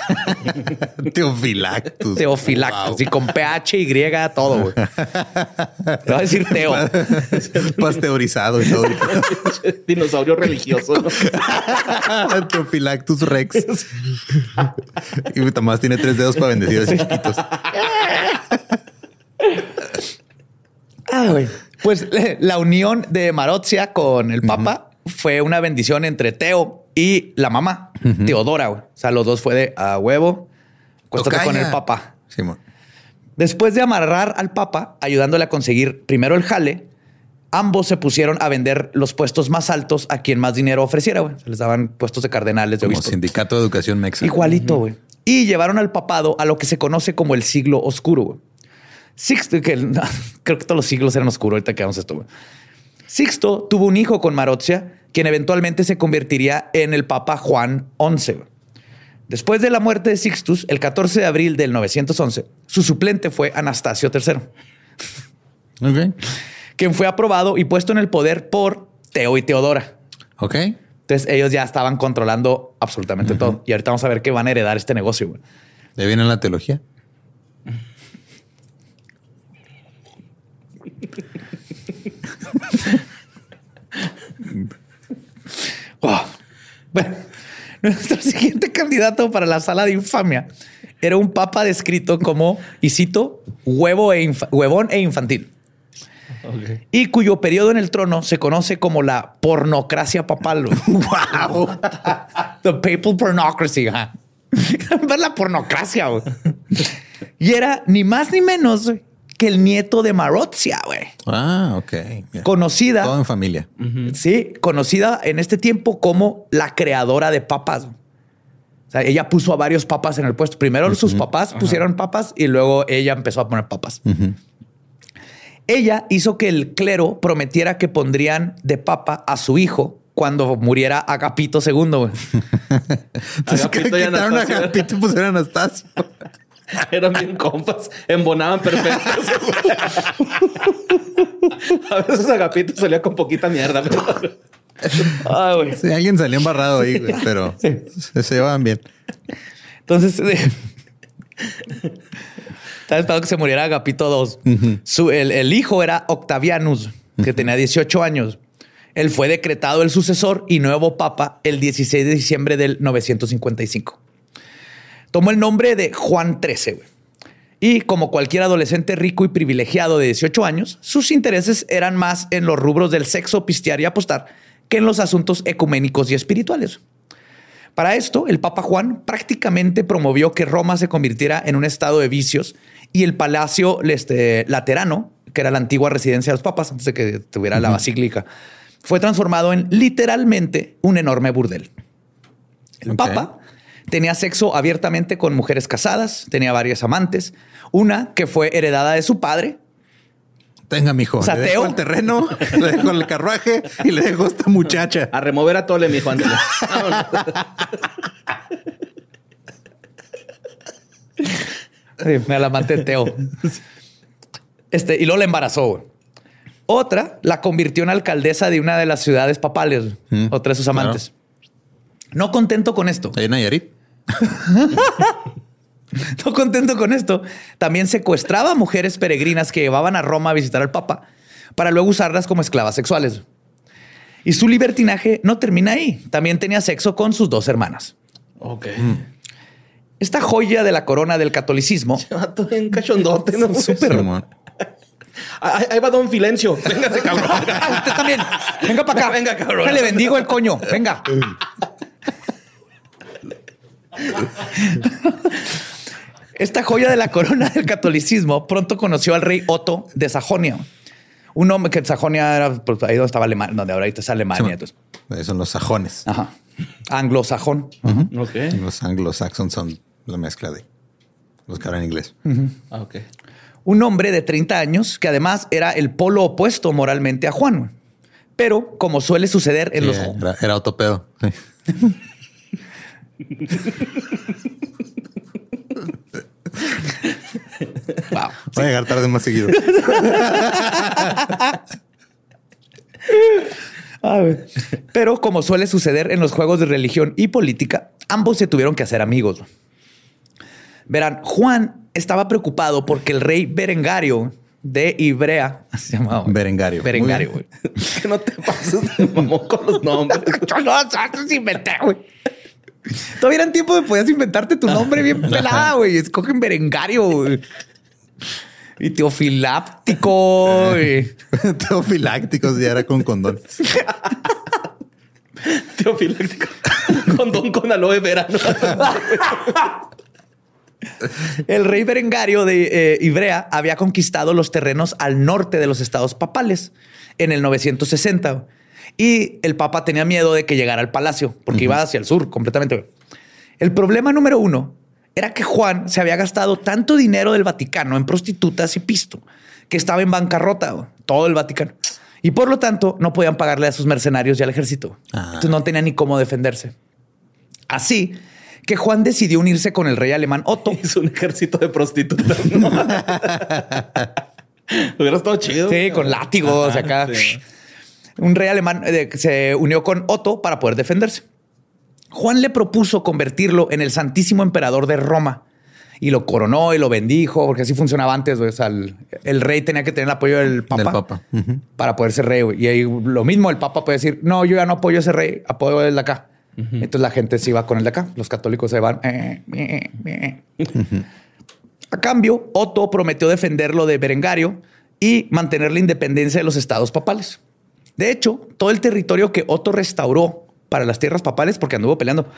Teofilactus. Teofilactus. Wow. Y con PH y todo, güey. Le va a decir Teo. Pasteurizado y todo. Dinosaurio religioso. ¿no? Teofilactus rex. y Tomás tiene tres dedos para bendecir a esos chiquitos. Ah, güey. Pues la unión de Marotzia con el Papa fue una bendición entre Teo y la mamá, Teodora. güey. O sea, los dos fue de a huevo. Cuéstate con el Papa. Simón. Después de amarrar al Papa, ayudándole a conseguir primero el jale, ambos se pusieron a vender los puestos más altos a quien más dinero ofreciera. güey. Se les daban puestos de cardenales. De Como obispo. sindicato de educación mexa. Igualito, güey. Y llevaron al papado a lo que se conoce como el siglo oscuro. güey. Sixto, que creo que todos los siglos eran oscuros. Ahorita que vamos a esto. Sixto tuvo un hijo con Marozia, quien eventualmente se convertiría en el Papa Juan XI. Después de la muerte de Sixtus, el 14 de abril del 911, su suplente fue Anastasio III, Ok. quien fue aprobado y puesto en el poder por Teo y Teodora. Ok. Entonces ellos ya estaban controlando absolutamente todo. Y ahorita vamos a ver que van a heredar este negocio. güey. ¿De viene la teología? Oh. Bueno, nuestro siguiente candidato para la sala de infamia era un papa descrito como, y cito, huevo e huevón e infantil. Y cuyo periodo en el trono se conoce como la pornocracia papal. wow. The papal pornocracy. Ver la pornocracia. Y era ni más ni menos que el nieto de Marozia, güey. Ah, ok. Conocida. Todo en familia. Sí, conocida en este tiempo como la creadora de papas. O sea, ella puso a varios papas en el puesto. Primero sus papás pusieron papas y luego ella empezó a poner papas. Ella hizo que el clero prometiera que pondrían de papa a su hijo cuando muriera Agapito II. güey. Entonces, Agapito y quitaron a Anastasio. Agapito y pusieron a Anastasio. Eran bien compas, embonaban perfectos. a veces Agapito salía con poquita mierda. pero- Ay, güey. Sí, alguien salió embarrado ahí, güey, pero se, se llevaban bien. Entonces, eh, estaba esperando que se muriera Agapito II. Su- el, el hijo era Octavianus, que tenía 18 años. Él fue decretado el sucesor y nuevo papa el 16 de diciembre del 955. Tomó el nombre de Juan XIII. güey. Y como cualquier adolescente rico y privilegiado de 18 años, sus intereses eran más en los rubros del sexo, pistear y apostar que en los asuntos ecuménicos y espirituales. Para esto, el Papa Juan prácticamente promovió que Roma se convirtiera en un estado de vicios y el Palacio este, Laterano, que era la antigua residencia de los papas antes de que tuviera la basílica, fue transformado en literalmente un enorme burdel. El. Papa tenía sexo abiertamente con mujeres casadas, tenía varias amantes, una que fue heredada de su padre, Tenga, mijo. Sateo. Le dejo el terreno, le dejo el carruaje y le dejo a esta muchacha. A remover a Tole, mijo, ándale. Me la de Teo. Este, y luego la embarazó. Otra la convirtió en alcaldesa de una de las ciudades papales, Mm, otra de sus amantes. No contento con esto, Ahí en Nayarit. no contento con esto, también secuestraba a mujeres peregrinas que llevaban a Roma a visitar al Papa para luego usarlas como esclavas sexuales. Y su libertinaje no termina ahí. También tenía sexo con sus dos hermanas. ok. Esta joya de la corona del catolicismo Vato bien cachondote, ¿no? Súper. Ahí, va Don Filencio. Véngase, cabrón. Usted también. Venga para acá. Venga, cabrón. Le bendigo el coño. Venga. Esta joya de la corona del catolicismo pronto conoció al rey Otto de Sajonia. Un hombre que Sajonia era pues, ahí donde estaba Alemania, donde ahorita está Alemania. Entonces. Esos son los sajones. Ajá. Anglosajón. Ok. Los anglo-saxons son la mezcla de los que hablan inglés. Ah, ok. Un hombre de 30 años que además era el polo opuesto moralmente a Juan. Pero como suele suceder en Sí, los... era, era autopedo. Sí. Wow. Voy a llegar tarde más seguido. A ver. Pero como suele suceder en los juegos de religión y política, ambos se tuvieron que hacer amigos. Verán, Juan estaba preocupado porque el rey Berengario de Ibrea se llamaba Berengario. Berengario, güey. Que no te pases de mamón con los nombres. Yo no, antes inventé, güey. Todavía eran tiempo de podías inventarte tu nombre bien pelada, güey. Escogen Berengario, güey. Y teofiláptico, güey. Teofilácticos ya era con condón. Teofiláctico. Condón con aloe vera. ¿no? El rey Berengario de eh, Ibrea había conquistado los terrenos al norte de los estados papales en el 960 y el papa tenía miedo de que llegara al palacio porque iba hacia el sur completamente. El problema número uno era que Juan se había gastado tanto dinero del Vaticano en prostitutas y pisto que estaba en bancarrota, todo el Vaticano. Y por lo tanto no podían pagarle a sus mercenarios y al ejército. Ah. Entonces no tenía ni cómo defenderse. Así que Juan decidió unirse con el rey alemán Otto. Es un ejército de prostitutas. ¿no? Hubiera estado chido. Sí, con látigos Ajá, acá. sí. Un rey alemán eh, se unió con Otto para poder defenderse. Juan le propuso convertirlo en el Santísimo Emperador de Roma y lo coronó y lo bendijo, porque así funcionaba antes. güey. O sea, el, el rey tenía que tener el apoyo del papa, Del papa. Ujú. para poder ser rey. Y ahí lo mismo, el papa puede decir, no, yo ya no apoyo a ese rey, apoyo el de acá. Entonces la gente se iba con el de acá. Los católicos se van. eh, eh, eh. A cambio, Otto prometió defenderlo de Berengario y mantener la independencia de los estados papales. De hecho, todo el territorio que Otto restauró para las tierras papales, porque anduvo peleando,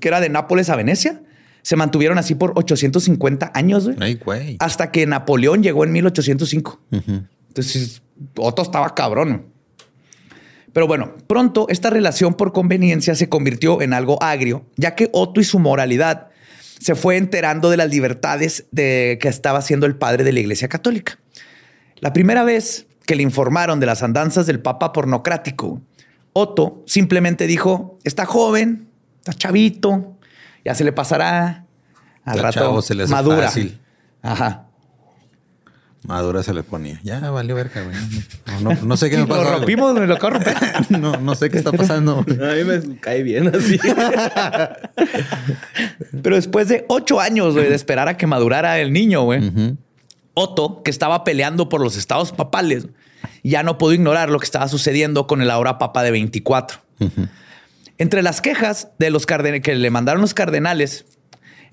que era de Nápoles a Venecia, se mantuvieron así por 850 años, güey, Ay, güey. hasta que Napoleón llegó en 1805. Entonces, Otto estaba cabrón. Pero bueno, pronto esta relación por conveniencia se convirtió en algo agrio, ya que Otto y su moralidad se fue enterando de las libertades de que estaba haciendo el padre de la Iglesia Católica. La primera vez que le informaron de las andanzas del Papa pornocrático, Otto simplemente dijo, está joven, está chavito, ya se le pasará, al rato chavo, se le hace madura. fácil. Ajá. Madura se le ponía. Ya valió verga, güey. No, no- no sé qué me Lo pasa. güey. rompimos, me lo acabo de romper. No, no sé qué está pasando. A mí me cae bien así. Pero después de ocho años güey, de esperar a que madurara el niño, güey, Ujú. Otto, que estaba peleando por los estados papales, ya no pudo ignorar lo que estaba sucediendo con el ahora papa de 24. Entre las quejas de los que le mandaron los cardenales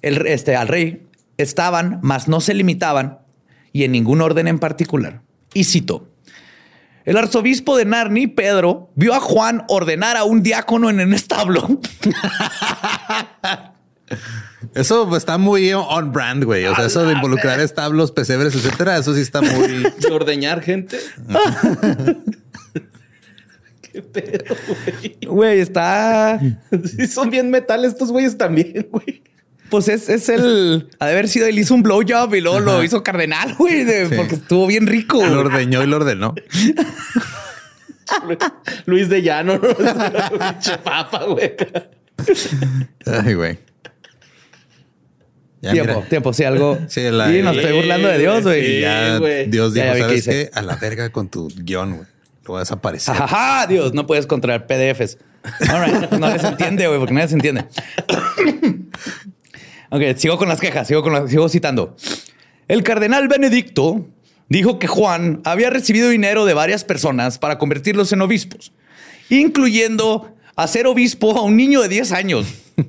el- este, al rey estaban, mas no se limitaban, y en ningún orden en particular. Y cito. El arzobispo de Narni, Pedro, vio a Juan ordenar a un diácono en un establo. Eso está muy on brand, güey. O sea, eso de involucrar establos, pesebres, etcétera, eso sí está muy. De ordeñar gente. Qué pedo, güey. Güey, está... Sí, son bien metal estos güeyes también, güey. Pues es, es el. Ha de haber sido, él hizo un blowjob y luego lo hizo cardenal, güey, de- Sí. porque estuvo bien rico. Lo ordeñó y lo ordenó. Luis de Llano, ¿no? Pinche papa, güey. Ay, güey. Ya, tiempo, mira. tiempo, sí, algo. Sí, la- Sí, no estoy burlando de Dios, Sí, güey. Y ya güey. Dios dijo, ya ¿sabes qué? A la verga con tu guion, güey. Lo voy a desaparecer. Ajá, Dios, no puedes controlar PDFs. All right, No les entiende, güey, porque nadie se entiende. ok, sigo con las quejas, sigo, con las, sigo citando. El cardenal Benedicto dijo que Juan había recibido dinero de varias personas para convertirlos en obispos, incluyendo hacer obispo a un niño de 10 años.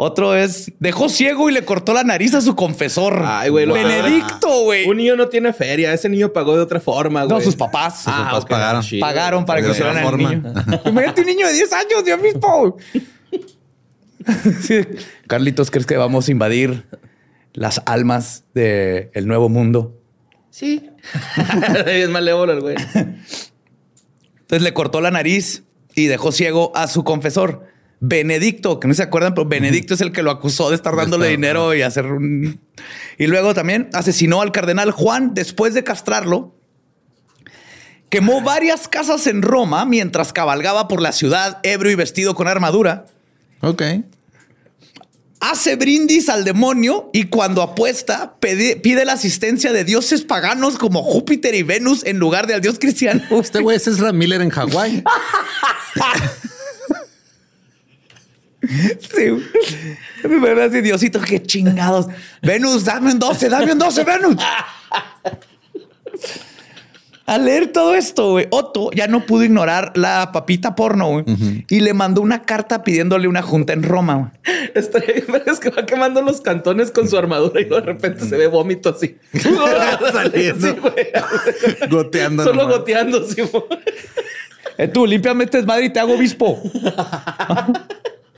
Otro es, dejó ciego y le cortó la nariz a su confesor. Ay, güey. lo- Benedicto, güey. Un niño no tiene feria. Ese niño pagó de otra forma, güey. No, sus papás. Sus papás pagaron. chido. Pagaron para que De hicieran al forma. niño. Imagínate un niño de 10 años, Dios mismo. Sí. Carlitos, ¿crees que vamos a invadir las almas del nuevo mundo? Sí. es malévolo el güey. Entonces le cortó la nariz y dejó ciego a su confesor. Benedicto, que no se acuerdan, pero Benedicto es el que lo acusó de estar dándole dinero y hacer un... Y luego también asesinó al cardenal Juan después de castrarlo. Quemó varias casas en Roma mientras cabalgaba por la ciudad ebrio y vestido con armadura. Ok. hace brindis al demonio y cuando apuesta pide, pide la asistencia de dioses paganos como Júpiter y Venus en lugar de al dios cristiano. Este güey es Ezra Miller en Hawái. Sí. Me ve así, Diosito, qué chingados. Venus, dame un 12, dame un 12, Venus. Al leer todo esto, güey, Otto ya no pudo ignorar la papita porno güey, y le mandó una carta pidiéndole una junta en Roma. güey. Estaría bien, es que va quemando los cantones con su armadura y de repente se ve vómito así. Saliendo. Sí, güey. Goteando. Solo nomás. goteando, sí. güey. Eh, tú, límpiame este desmadre y te hago obispo.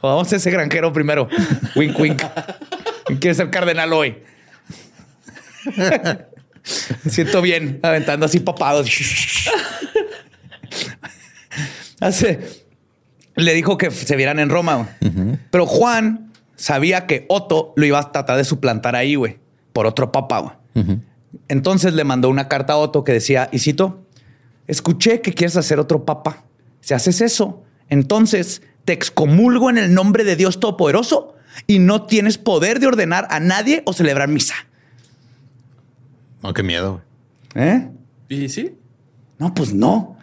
Vamos a ese granjero primero. Wink, wink. Quiere ser cardenal hoy. Siento bien aventando así papados. Hace, le dijo que se vieran en Roma, pero Juan sabía que Otto lo iba a tratar de suplantar ahí, güey, por otro papa. Entonces le mandó una carta a Otto que decía, y cito, escuché que quieres hacer otro papa. Si haces eso, entonces te excomulgo en el nombre de Dios Todopoderoso y no tienes poder de ordenar a nadie o celebrar misa. Oh, qué miedo. ¿Eh? ¿Y sí? No, pues no.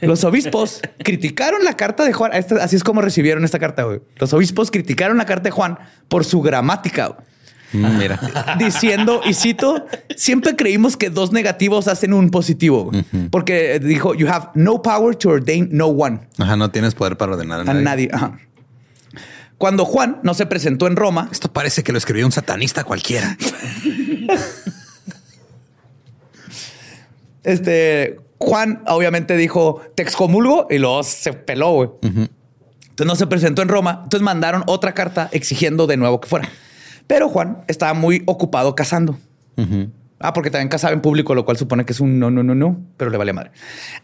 Los obispos criticaron la carta de Juan. así es como recibieron esta carta. Güey. Los obispos criticaron la carta de Juan por su gramática. Mm, mira. Diciendo, y cito, siempre creímos que dos negativos hacen un positivo. Porque dijo, you have no power to ordain no one. Ajá, no tienes poder para ordenar a nadie. Cuando Juan no se presentó en Roma. Esto parece que lo escribió un satanista cualquiera. este Juan obviamente dijo te excomulgo y luego se peló. Güey. Entonces no se presentó en Roma. Entonces mandaron otra carta exigiendo de nuevo que fuera. Pero Juan estaba muy ocupado cazando. Ah, porque también cazaba en público, lo cual supone que es un no, no, no, no, pero le vale madre.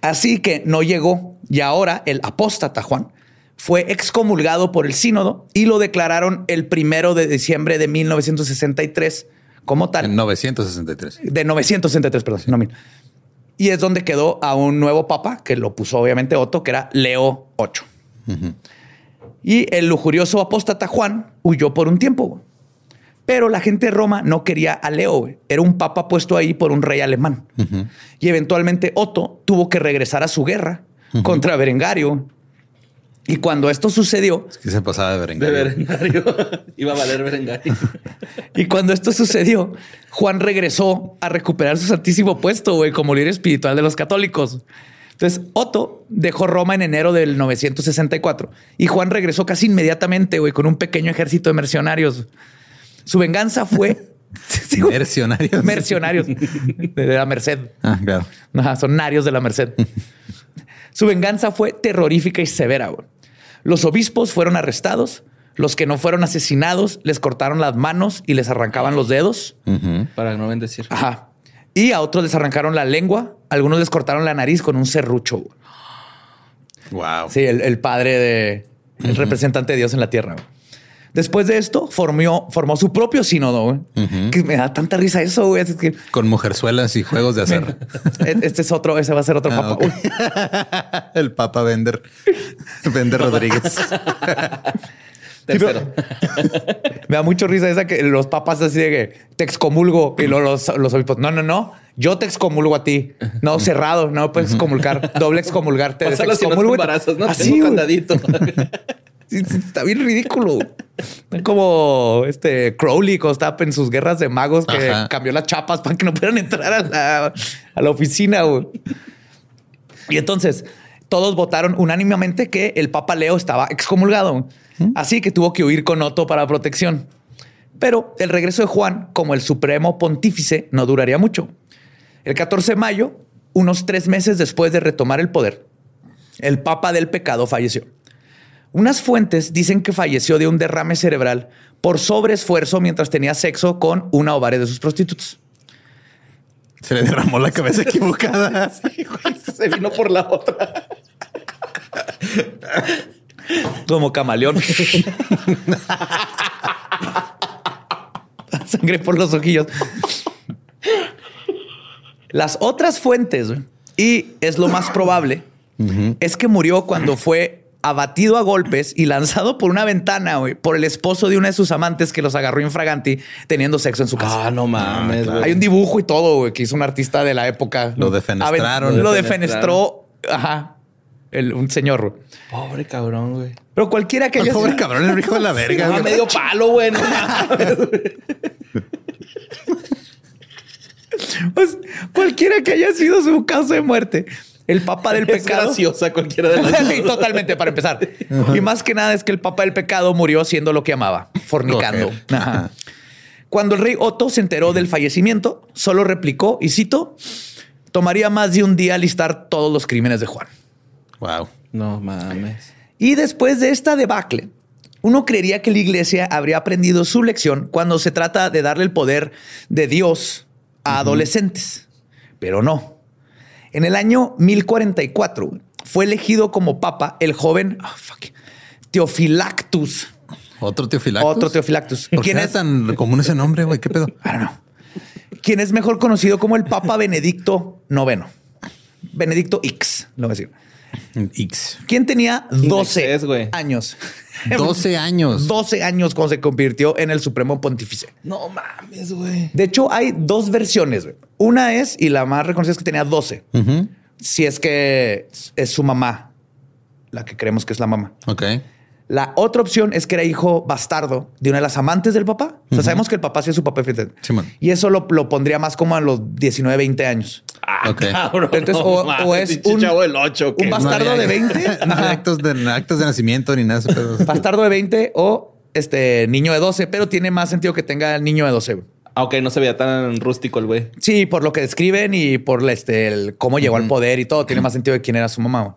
Así que no llegó y ahora el apóstata Juan fue excomulgado por el sínodo y lo declararon el primero de diciembre de 1963 como tal. En 963. De 963, perdón, no mil. Y es donde quedó a un nuevo papa que lo puso obviamente Otto, que era Leo VIII. Y el lujurioso apóstata Juan huyó por un tiempo. Pero la gente de Roma no quería a Leo. Era un papa puesto ahí por un rey alemán. Y eventualmente Otto tuvo que regresar a su guerra contra Berengario y cuando esto sucedió. Es que se pasaba de berengario. De berengario. Iba a valer berengario. y cuando esto sucedió, Juan regresó a recuperar su santísimo puesto, güey, como líder espiritual de los católicos. Entonces, Otto dejó Roma en enero del 964 y Juan regresó casi inmediatamente, güey, con un pequeño ejército de mercenarios. Su venganza fue. mercenarios. Mercenarios de la Merced. Ah, claro. son narios de la Merced. Su venganza fue terrorífica y severa. Güey. Los obispos fueron arrestados. Los que no fueron asesinados les cortaron las manos y les arrancaban los dedos. Para no bendecir. Ajá. Y a otros les arrancaron la lengua. algunos les cortaron la nariz con un serrucho. Wow. Sí, el, padre de el representante de Dios en la tierra. Después de esto, formó, formó su propio sínodo, que me da tanta risa eso, güey. Con mujerzuelas y juegos de hacer. este es otro, ese va a ser otro ah, papa. El papa Vender. Vender Rodríguez. me da mucho risa esa que los papas así de que te excomulgo y los, los obispos. No, no, no. Yo te excomulgo a ti. No, cerrado. No puedes excomulgar. Doble excomulgarte. Pásalo te excomulgo. ¿no? Así, Tengo candadito. Está bien ridículo. Como este Crowley cuando en sus guerras de magos que cambió las chapas para que no pudieran entrar a la, oficina. Y entonces todos votaron unánimemente que el Papa Leo estaba excomulgado. Así que tuvo que huir con Otto para protección. Pero el regreso de Juan como el supremo pontífice no duraría mucho. El 14 de mayo, unos tres meses después de retomar el poder, el Papa del Pecado falleció. Unas fuentes dicen que falleció de un derrame cerebral por sobreesfuerzo mientras tenía sexo con una o varias de sus prostitutas. Se le derramó la cabeza equivocada. se vino por la otra. Como camaleón. Sangre por los ojillos. Las otras fuentes, y es lo más probable, es que murió cuando fue abatido a golpes y lanzado por una ventana por el esposo de una de sus amantes que los agarró infraganti teniendo sexo en su casa. Ah, no mames. Ah, Hay un dibujo y todo que hizo un artista de la época. Lo defenestraron. Lo defenestró. Ajá. un señor. Pobre cabrón, güey. Pero cualquiera que haya Pobre cabrón, el hijo de la verga. Sí, medio palo, güey. pues cualquiera que haya sido su caso de muerte el papa del pecado. graciosa cualquiera de las sí, totalmente, para empezar. Y más que nada es que el papa del pecado murió siendo lo que amaba, fornicando. Cuando el rey Otto se enteró del fallecimiento, solo replicó, y cito, tomaría más de un día listar todos los crímenes de Juan. Wow. No mames. Y después de esta debacle, Uno creería que la iglesia habría aprendido su lección cuando se trata de darle el poder de Dios a adolescentes, pero no. En el año 1044 fue elegido como papa el joven oh, Teofilactus. Otro Teofilactus. Otro Teofilactus. ¿Por qué es tan común ese nombre, güey? ¿Qué pedo? I don't Quien es mejor conocido como el Papa Benedicto IX. Benedicto X, lo voy a decir. X. ¿Quién tenía 12 años. 12 años. 12 años cuando se convirtió en el Supremo Pontífice. No mames, güey. De hecho, hay dos versiones. Una es, y la más reconocida es que tenía 12. Si es que es su mamá, la que creemos que es la mamá. Ok. La otra opción es que era hijo bastardo de una de las amantes del papá. O sea, sabemos que el papá sí es su papá. y eso lo, pondría más como a los 19, 20 años. Ah, Entonces, o, es un, del 8, un bastardo de 20. No hay actos de, actos de nacimiento ni nada. Bastardo de 20 o este niño de 12, pero tiene más sentido que tenga el niño de 12. Aunque ah, no se veía tan rústico el güey. Sí, por lo que describen y por este, el, cómo llegó al poder y todo, tiene más sentido de quién era su mamá.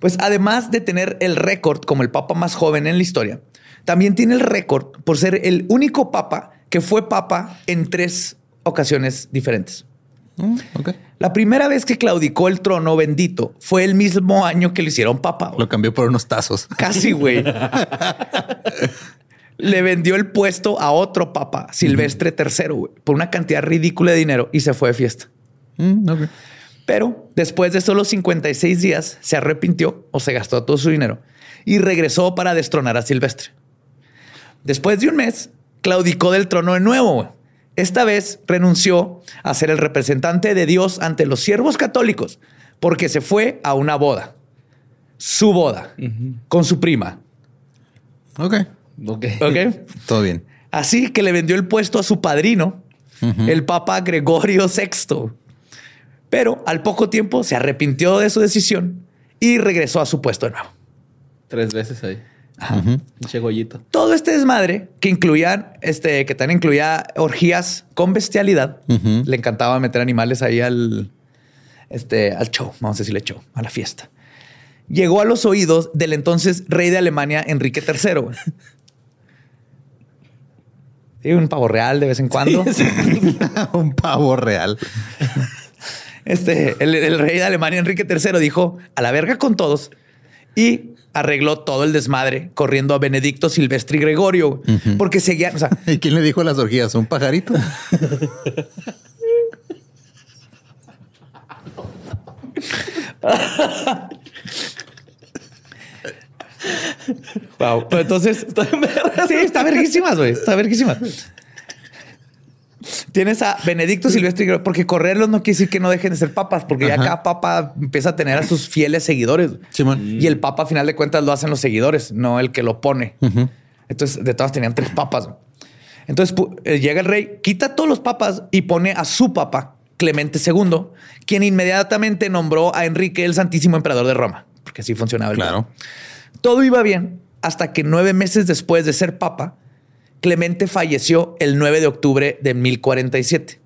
Pues además de tener el récord como el papa más joven en la historia, también tiene el récord por ser el único papa que fue papa en tres ocasiones diferentes. Mm, la primera vez que claudicó el trono bendito fue el mismo año que le hicieron papa. Lo cambió por unos tazos. Casi, güey. le vendió el puesto a otro papa, Silvestre III, por una cantidad ridícula de dinero y se fue de fiesta. Mm, pero después de solo 56 días se arrepintió o se gastó todo su dinero y regresó para destronar a Silvestre. Después de un mes, claudicó del trono de nuevo. Esta vez renunció a ser el representante de Dios ante los siervos católicos porque se fue a una boda. Su boda con su prima. Ok. Ok. Todo bien. Así que le vendió el puesto a su padrino, el Papa Gregorio VI. Pero al poco tiempo se arrepintió de su decisión y regresó a su puesto de nuevo. Tres veces ahí. Todo este desmadre que incluían, este, que también incluía orgías con bestialidad. Le encantaba meter animales ahí al, este, al show, vamos a decirle show, a la fiesta. Llegó a los oídos del entonces rey de Alemania, Enrique III. un pavo real de vez en cuando. un pavo real. Este, el, rey de Alemania, Enrique III, dijo a la verga con todos y arregló todo el desmadre corriendo a Benedicto Silvestri Gregorio porque seguía. ¿Y quién le dijo a las orgías? ¿Un pajarito? wow. entonces, sí, está verguísimas, güey. Está verguísimas. Tienes a Benedicto Silvestre, porque correrlos no quiere decir que no dejen de ser papas, porque ya cada papa empieza a tener a sus fieles seguidores. y el papa, a final de cuentas, lo hacen los seguidores, no el que lo pone. Entonces, de todas tenían tres papas. Entonces eh, llega el rey, quita a todos los papas y pone a su papa, Clemente II, quien inmediatamente nombró a Enrique el Santísimo Emperador de Roma, porque así funcionaba el Claro. Todo iba bien hasta que nueve meses después de ser papa, Clemente falleció el 9 de octubre de 1047.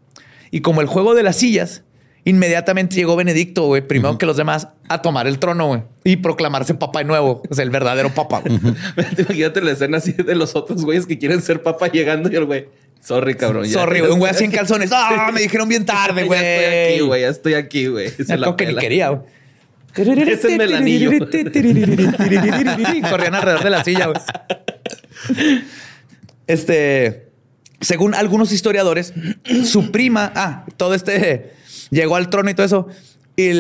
Y como el juego de las sillas, inmediatamente llegó Benedicto, güey, primero que los demás, a tomar el trono, güey, y proclamarse papa de nuevo, o sea, el verdadero papa. Imagínate la escena así de los otros güeyes que quieren ser papa llegando y el güey, sorry, cabrón. sorry, güey, un güey así en calzones. Ah, me dijeron bien tarde, güey. ya estoy aquí, güey, ya estoy aquí, güey. que ni quería, güey. Es el anillo. Corrían alrededor de la silla, güey. Este, según algunos historiadores, su prima, ah, todo este llegó al trono y todo eso, y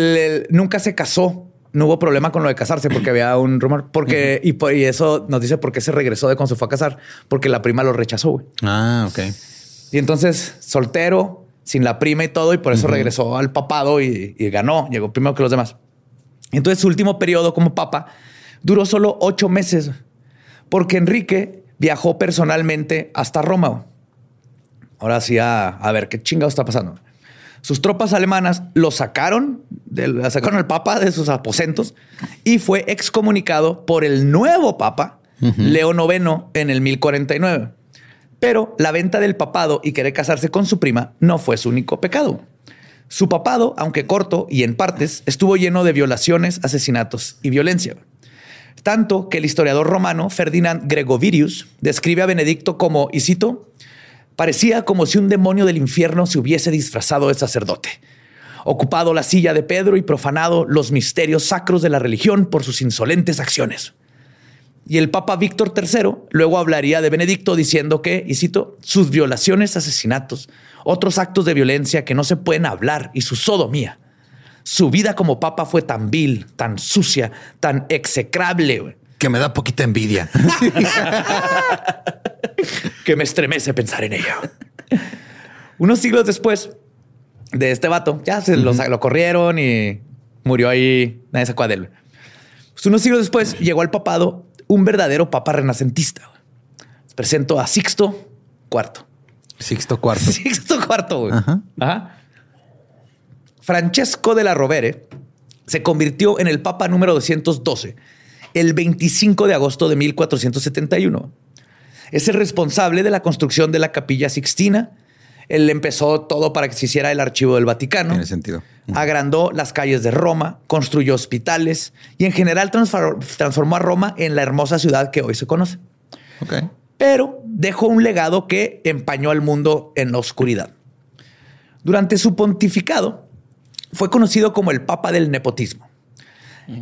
nunca se casó. No hubo problema con lo de casarse porque había un rumor. Porque, y, eso nos dice por qué se regresó de cuando se fue a casar, porque la prima lo rechazó. Güey. Ah, ok. Y entonces, soltero, sin la prima y todo, y por eso regresó al papado y, y, ganó. Llegó primero que los demás. Entonces, su último periodo como papa duró solo ocho meses, porque Enrique viajó personalmente hasta Roma. Ahora sí, a, ver qué chingado está pasando. Sus tropas alemanas lo sacaron, sacaron al papa de sus aposentos y fue excomunicado por el nuevo papa, Leo IX, en el 1049. Pero la venta del papado y querer casarse con su prima no fue su único pecado. Su papado, aunque corto y en partes, estuvo lleno de violaciones, asesinatos y violencia. Tanto que el historiador romano Ferdinand Gregovirius describe a Benedicto como, y cito, parecía como si un demonio del infierno se hubiese disfrazado de sacerdote, ocupado la silla de Pedro y profanado los misterios sacros de la religión por sus insolentes acciones. Y el Papa Víctor III luego hablaría de Benedicto diciendo que, y cito, sus violaciones, asesinatos, otros actos de violencia que no se pueden hablar y su sodomía. Su vida como papa fue tan vil, tan sucia, tan execrable. Que me da poquita envidia. que me estremece pensar en ello. Unos siglos después de este vato, ya se lo, corrieron y murió ahí, nadie acuerda de él. Pues unos siglos después llegó al papado un verdadero papa renacentista. presento a Sixto IV. Sixto IV. Sixto IV, Francesco de la Rovere se convirtió en el papa número 212 el 25 de agosto de 1471. Es el responsable de la construcción de la capilla Sixtina. Él empezó todo para que se hiciera el archivo del Vaticano. Tiene sentido. Agrandó las calles de Roma, construyó hospitales y en general transformó a Roma en la hermosa ciudad que hoy se conoce. Pero dejó un legado que empañó al mundo en la oscuridad. Durante su pontificado, fue conocido como el Papa del Nepotismo.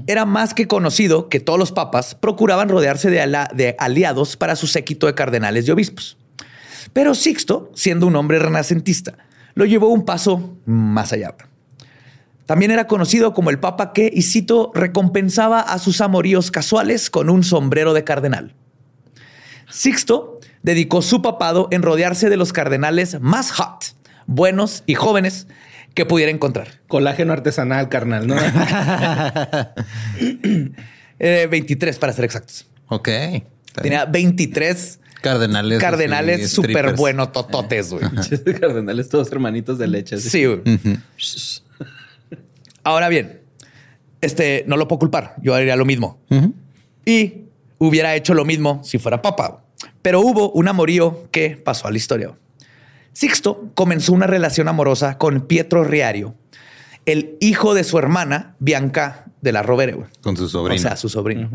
Era más que conocido que todos los papas procuraban rodearse de, de aliados para su séquito de cardenales y obispos. Pero Sixto, siendo un hombre renacentista, lo llevó un paso más allá. También era conocido como el papa que, y cito, recompensaba a sus amoríos casuales con un sombrero de cardenal. Sixto dedicó su papado en rodearse de los cardenales más hot, buenos y jóvenes que pudiera encontrar. Colágeno artesanal, carnal, ¿no? 23 eh, para ser exactos. Ok. Tenía 23 cardenales. Cardenales súper bueno tototes, güey. cardenales todos hermanitos de leche. Sí, güey. Ahora bien, este no lo puedo culpar. Yo haría lo mismo. Y hubiera hecho lo mismo si fuera papa. Pero hubo un amorío que pasó a la historia. Sixto comenzó una relación amorosa con Pietro Riario, el hijo de su hermana Bianca de la Rovere. Con su sobrino. O sea, su sobrino.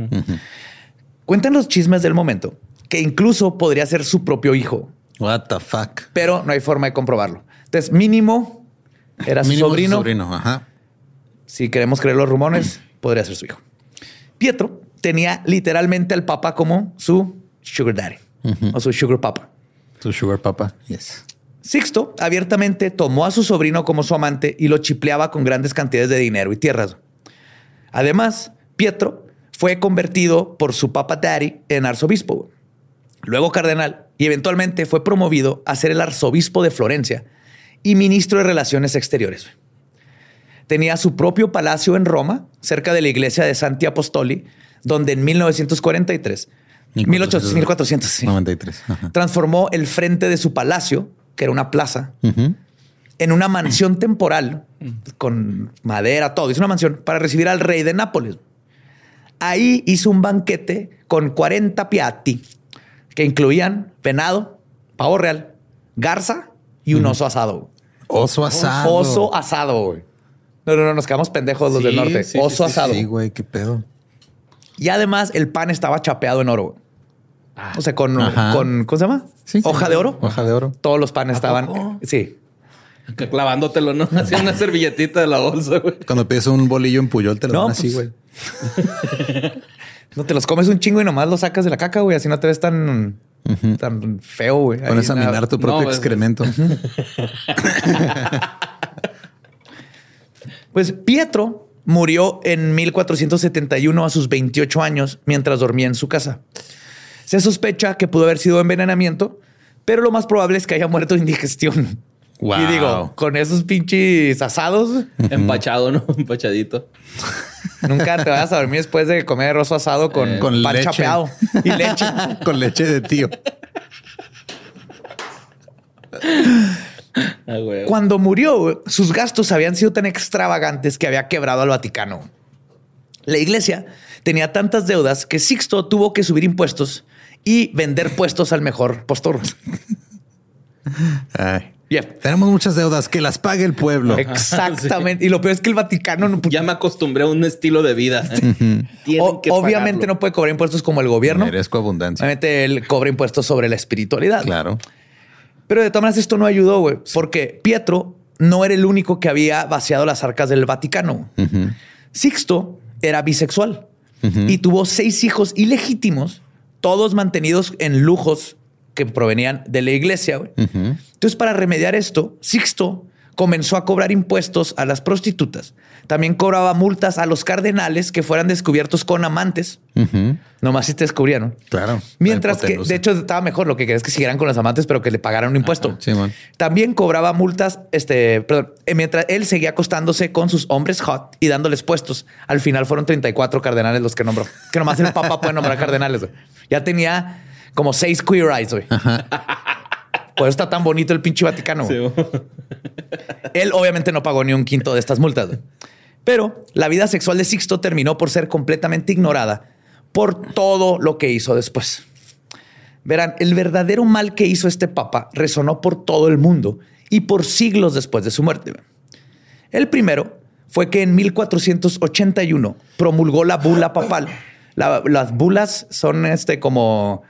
Cuentan los chismes del momento que incluso podría ser su propio hijo. What the fuck. Pero no hay forma de comprobarlo. Entonces, mínimo era su sobrino. sobrino. Ajá. Si queremos creer los rumores, podría ser su hijo. Pietro tenía literalmente al papa como su sugar daddy o su sugar papa. Su sugar papa, yes. Sixto abiertamente tomó a su sobrino como su amante y lo chipleaba con grandes cantidades de dinero y tierras. Además, Pietro fue convertido por su papa Daddy en arzobispo, luego cardenal y eventualmente fue promovido a ser el arzobispo de Florencia y ministro de Relaciones Exteriores. Tenía su propio palacio en Roma, cerca de la iglesia de Santi Apostoli, donde en 1943, 1493, transformó el frente de su palacio que era una plaza, en una mansión temporal con madera, todo. Hizo una mansión para recibir al rey de Nápoles. Ahí hizo un banquete con 40 piatti que incluían venado, pavo real, garza y un oso asado. Oso asado. oso asado, güey. No, no, no, nos quedamos pendejos los del norte. oso asado. Sí, güey, qué pedo. Y además el pan estaba chapeado en oro. Ah. O sea, con, con, ¿cómo se llama? Hoja de oro. Hoja de oro. Todos los panes estaban. Sí. Clavándotelo, ¿no? Así una servilletita de la bolsa, güey. Cuando pides un bolillo en Puyol, te lo dan así, pues. güey. no te los comes un chingo y nomás lo sacas de la caca, güey. Así no te ves tan, tan feo, güey. Pones a minar tu propio excremento. pues Pietro murió en 1471 a sus 28 años mientras dormía en su casa. Se sospecha que pudo haber sido envenenamiento, pero lo más probable es que haya muerto de indigestión. Y digo, con esos pinches asados. Empachado, ¿no? Empachadito. Nunca te vas a dormir después de comer arroz asado con, eh, pan leche. chapeado y leche. con leche de tío. Ah, Cuando murió, sus gastos habían sido tan extravagantes que había quebrado al Vaticano. La iglesia tenía tantas deudas que Sixto tuvo que subir impuestos y vender puestos al mejor postor. Tenemos muchas deudas, que las pague el pueblo. Exactamente. Y lo peor es que el Vaticano no, ya me acostumbré a un estilo de vida. obviamente no puede cobrar impuestos como el gobierno. Merezco abundancia. Obviamente él cobra impuestos sobre la espiritualidad. Claro. Pero de todas maneras esto no ayudó, güey, porque Pietro no era el único que había vaciado las arcas del Vaticano. Sixto era bisexual y tuvo seis hijos ilegítimos, todos mantenidos en lujos que provenían de la iglesia. Entonces, para remediar esto, Sixto comenzó a cobrar impuestos a las prostitutas. También cobraba multas a los cardenales que fueran descubiertos con amantes. Nomás si te descubrieron. Claro. Mientras que, de hecho, estaba mejor lo que querías que siguieran con los amantes, pero que le pagaran un impuesto. También cobraba multas, este, perdón, eh, mientras él seguía acostándose con sus hombres hot y dándoles puestos. Al final fueron 34 cardenales los que nombró. Que nomás el papa puede nombrar cardenales. Ya tenía como seis queer eyes, güey. Por eso está tan bonito el pinche Vaticano. Él obviamente no pagó ni un quinto de estas multas. Pero la vida sexual de Sixto terminó por ser completamente ignorada por todo lo que hizo después. Verán, el verdadero mal que hizo este papa resonó por todo el mundo y por siglos después de su muerte. El primero fue que en 1481 promulgó la bula papal. las bulas son este como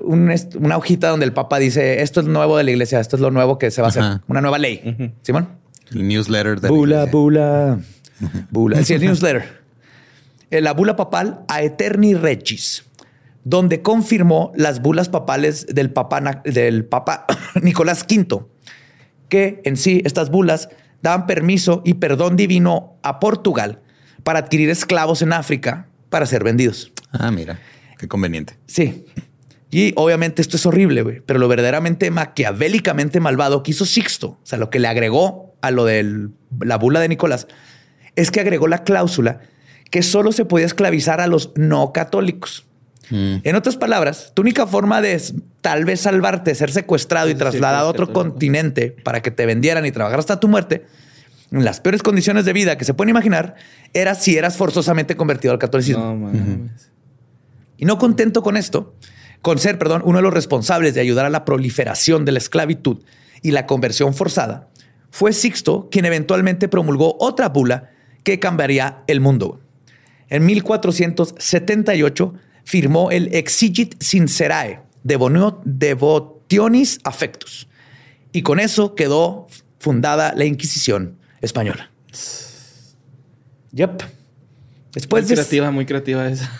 una hojita donde el Papa dice esto es nuevo de la iglesia, esto es lo nuevo que se va a hacer, una nueva ley. Simón. El newsletter de bula, bula, bula. Sí, el newsletter. Eh, la bula papal a Eterni Regis, donde confirmó las bulas papales del Papa, del Papa Nicolás V, que en sí estas bulas daban permiso y perdón divino a Portugal para adquirir esclavos en África para ser vendidos. Ah, mira, qué conveniente. Sí. Y obviamente esto es horrible, güey, pero lo verdaderamente maquiavélicamente malvado que hizo Sixto, o sea, lo que le agregó a lo de la bula de Nicolás, es que agregó la cláusula que solo se podía esclavizar a los no católicos. Mm. En otras palabras, tu única forma de tal vez salvarte, ser secuestrado y trasladado a otro continente para que te vendieran y trabajar hasta tu muerte, en las peores condiciones de vida que se pueden imaginar, era si eras forzosamente convertido al catolicismo. Y no contento con esto, con ser, perdón, uno de los responsables de ayudar a la proliferación de la esclavitud y la conversión forzada, fue Sixto quien eventualmente promulgó otra bula que cambiaría el mundo. En 1478 firmó el Exigit Sincerae Devotionis Affectus y con eso quedó fundada la Inquisición española. Yep. Después muy creativa, muy creativa esa.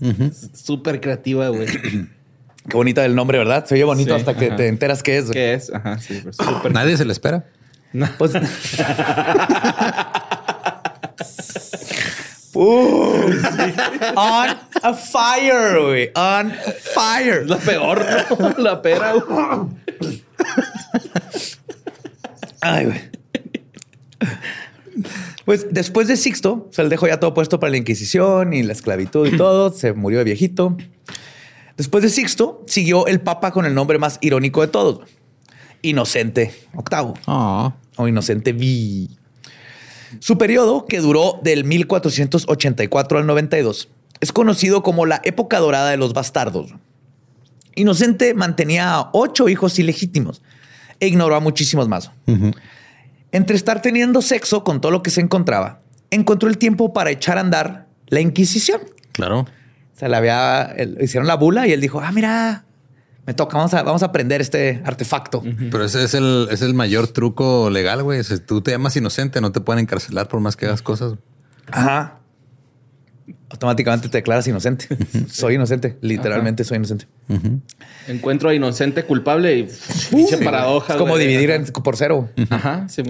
Súper creativa, güey. Qué bonita el nombre, ¿verdad? Se oye bonito hasta que te enteras qué es. ¿Qué es? Ajá, sí. Pues, Nadie se le espera. Pues... On a fire, güey. On fire. La peor, La pera, Ay, güey. Pues después de Sixto, se le dejó ya todo puesto para la Inquisición y la esclavitud y todo. Se murió de viejito. Después de Sixto, siguió el Papa con el nombre más irónico de todos, Inocente Octavo ah. o Inocente V. Su periodo, que duró del 1484 al 92, es conocido como la época dorada de los bastardos. Inocente mantenía a ocho hijos ilegítimos e ignoró a muchísimos más. Entre estar teniendo sexo con todo lo que se encontraba, encontró el tiempo para echar a andar la Inquisición. Claro sea, le había, hicieron la bula y él dijo, ah, mira, me toca, vamos a, vamos a aprender este artefacto. Pero ese es el, es el mayor truco legal, güey. Si tú te llamas inocente, no te pueden encarcelar por más que hagas cosas. Ajá. Automáticamente te declaras inocente. soy inocente. Literalmente soy inocente. Encuentro a inocente culpable y uh, paradoja. Es como dividir por cero. Ajá. Sí.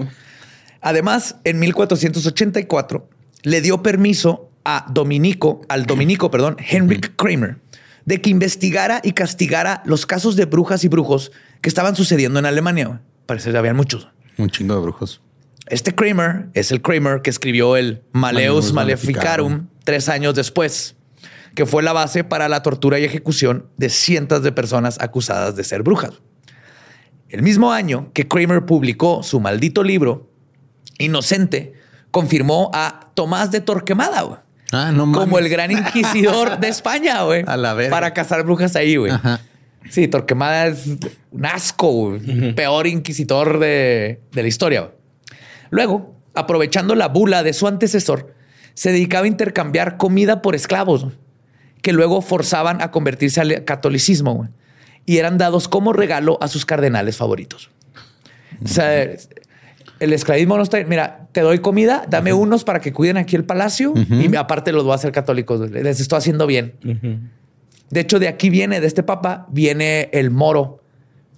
Además, en 1484 le dio permiso a Dominico, al Dominico, perdón, Henrik Kramer, de que investigara y castigara los casos de brujas y brujos que estaban sucediendo en Alemania. Parece que habían muchos. Un chingo de brujos. Este Kramer es el Kramer que escribió el Maleus Maleficarum tres años después, que fue la base para la tortura y ejecución de cientos de personas acusadas de ser brujas. El mismo año que Kramer publicó su maldito libro, Inocente, confirmó a Tomás de Torquemada, Ah, no Como el gran inquisidor de España, güey. A la vez. Para cazar brujas ahí, güey. Sí, Torquemada es un asco, peor inquisitor de, la historia. Luego, aprovechando la bula de su antecesor, se dedicaba a intercambiar comida por esclavos, que luego forzaban a convertirse al catolicismo y eran dados como regalo a sus cardenales favoritos. O sea, el esclavismo no está. Mira, te doy comida, dame unos para que cuiden aquí el palacio y aparte los voy a hacer católicos. Les estoy haciendo bien. De hecho, de aquí viene, de este papa, viene el moro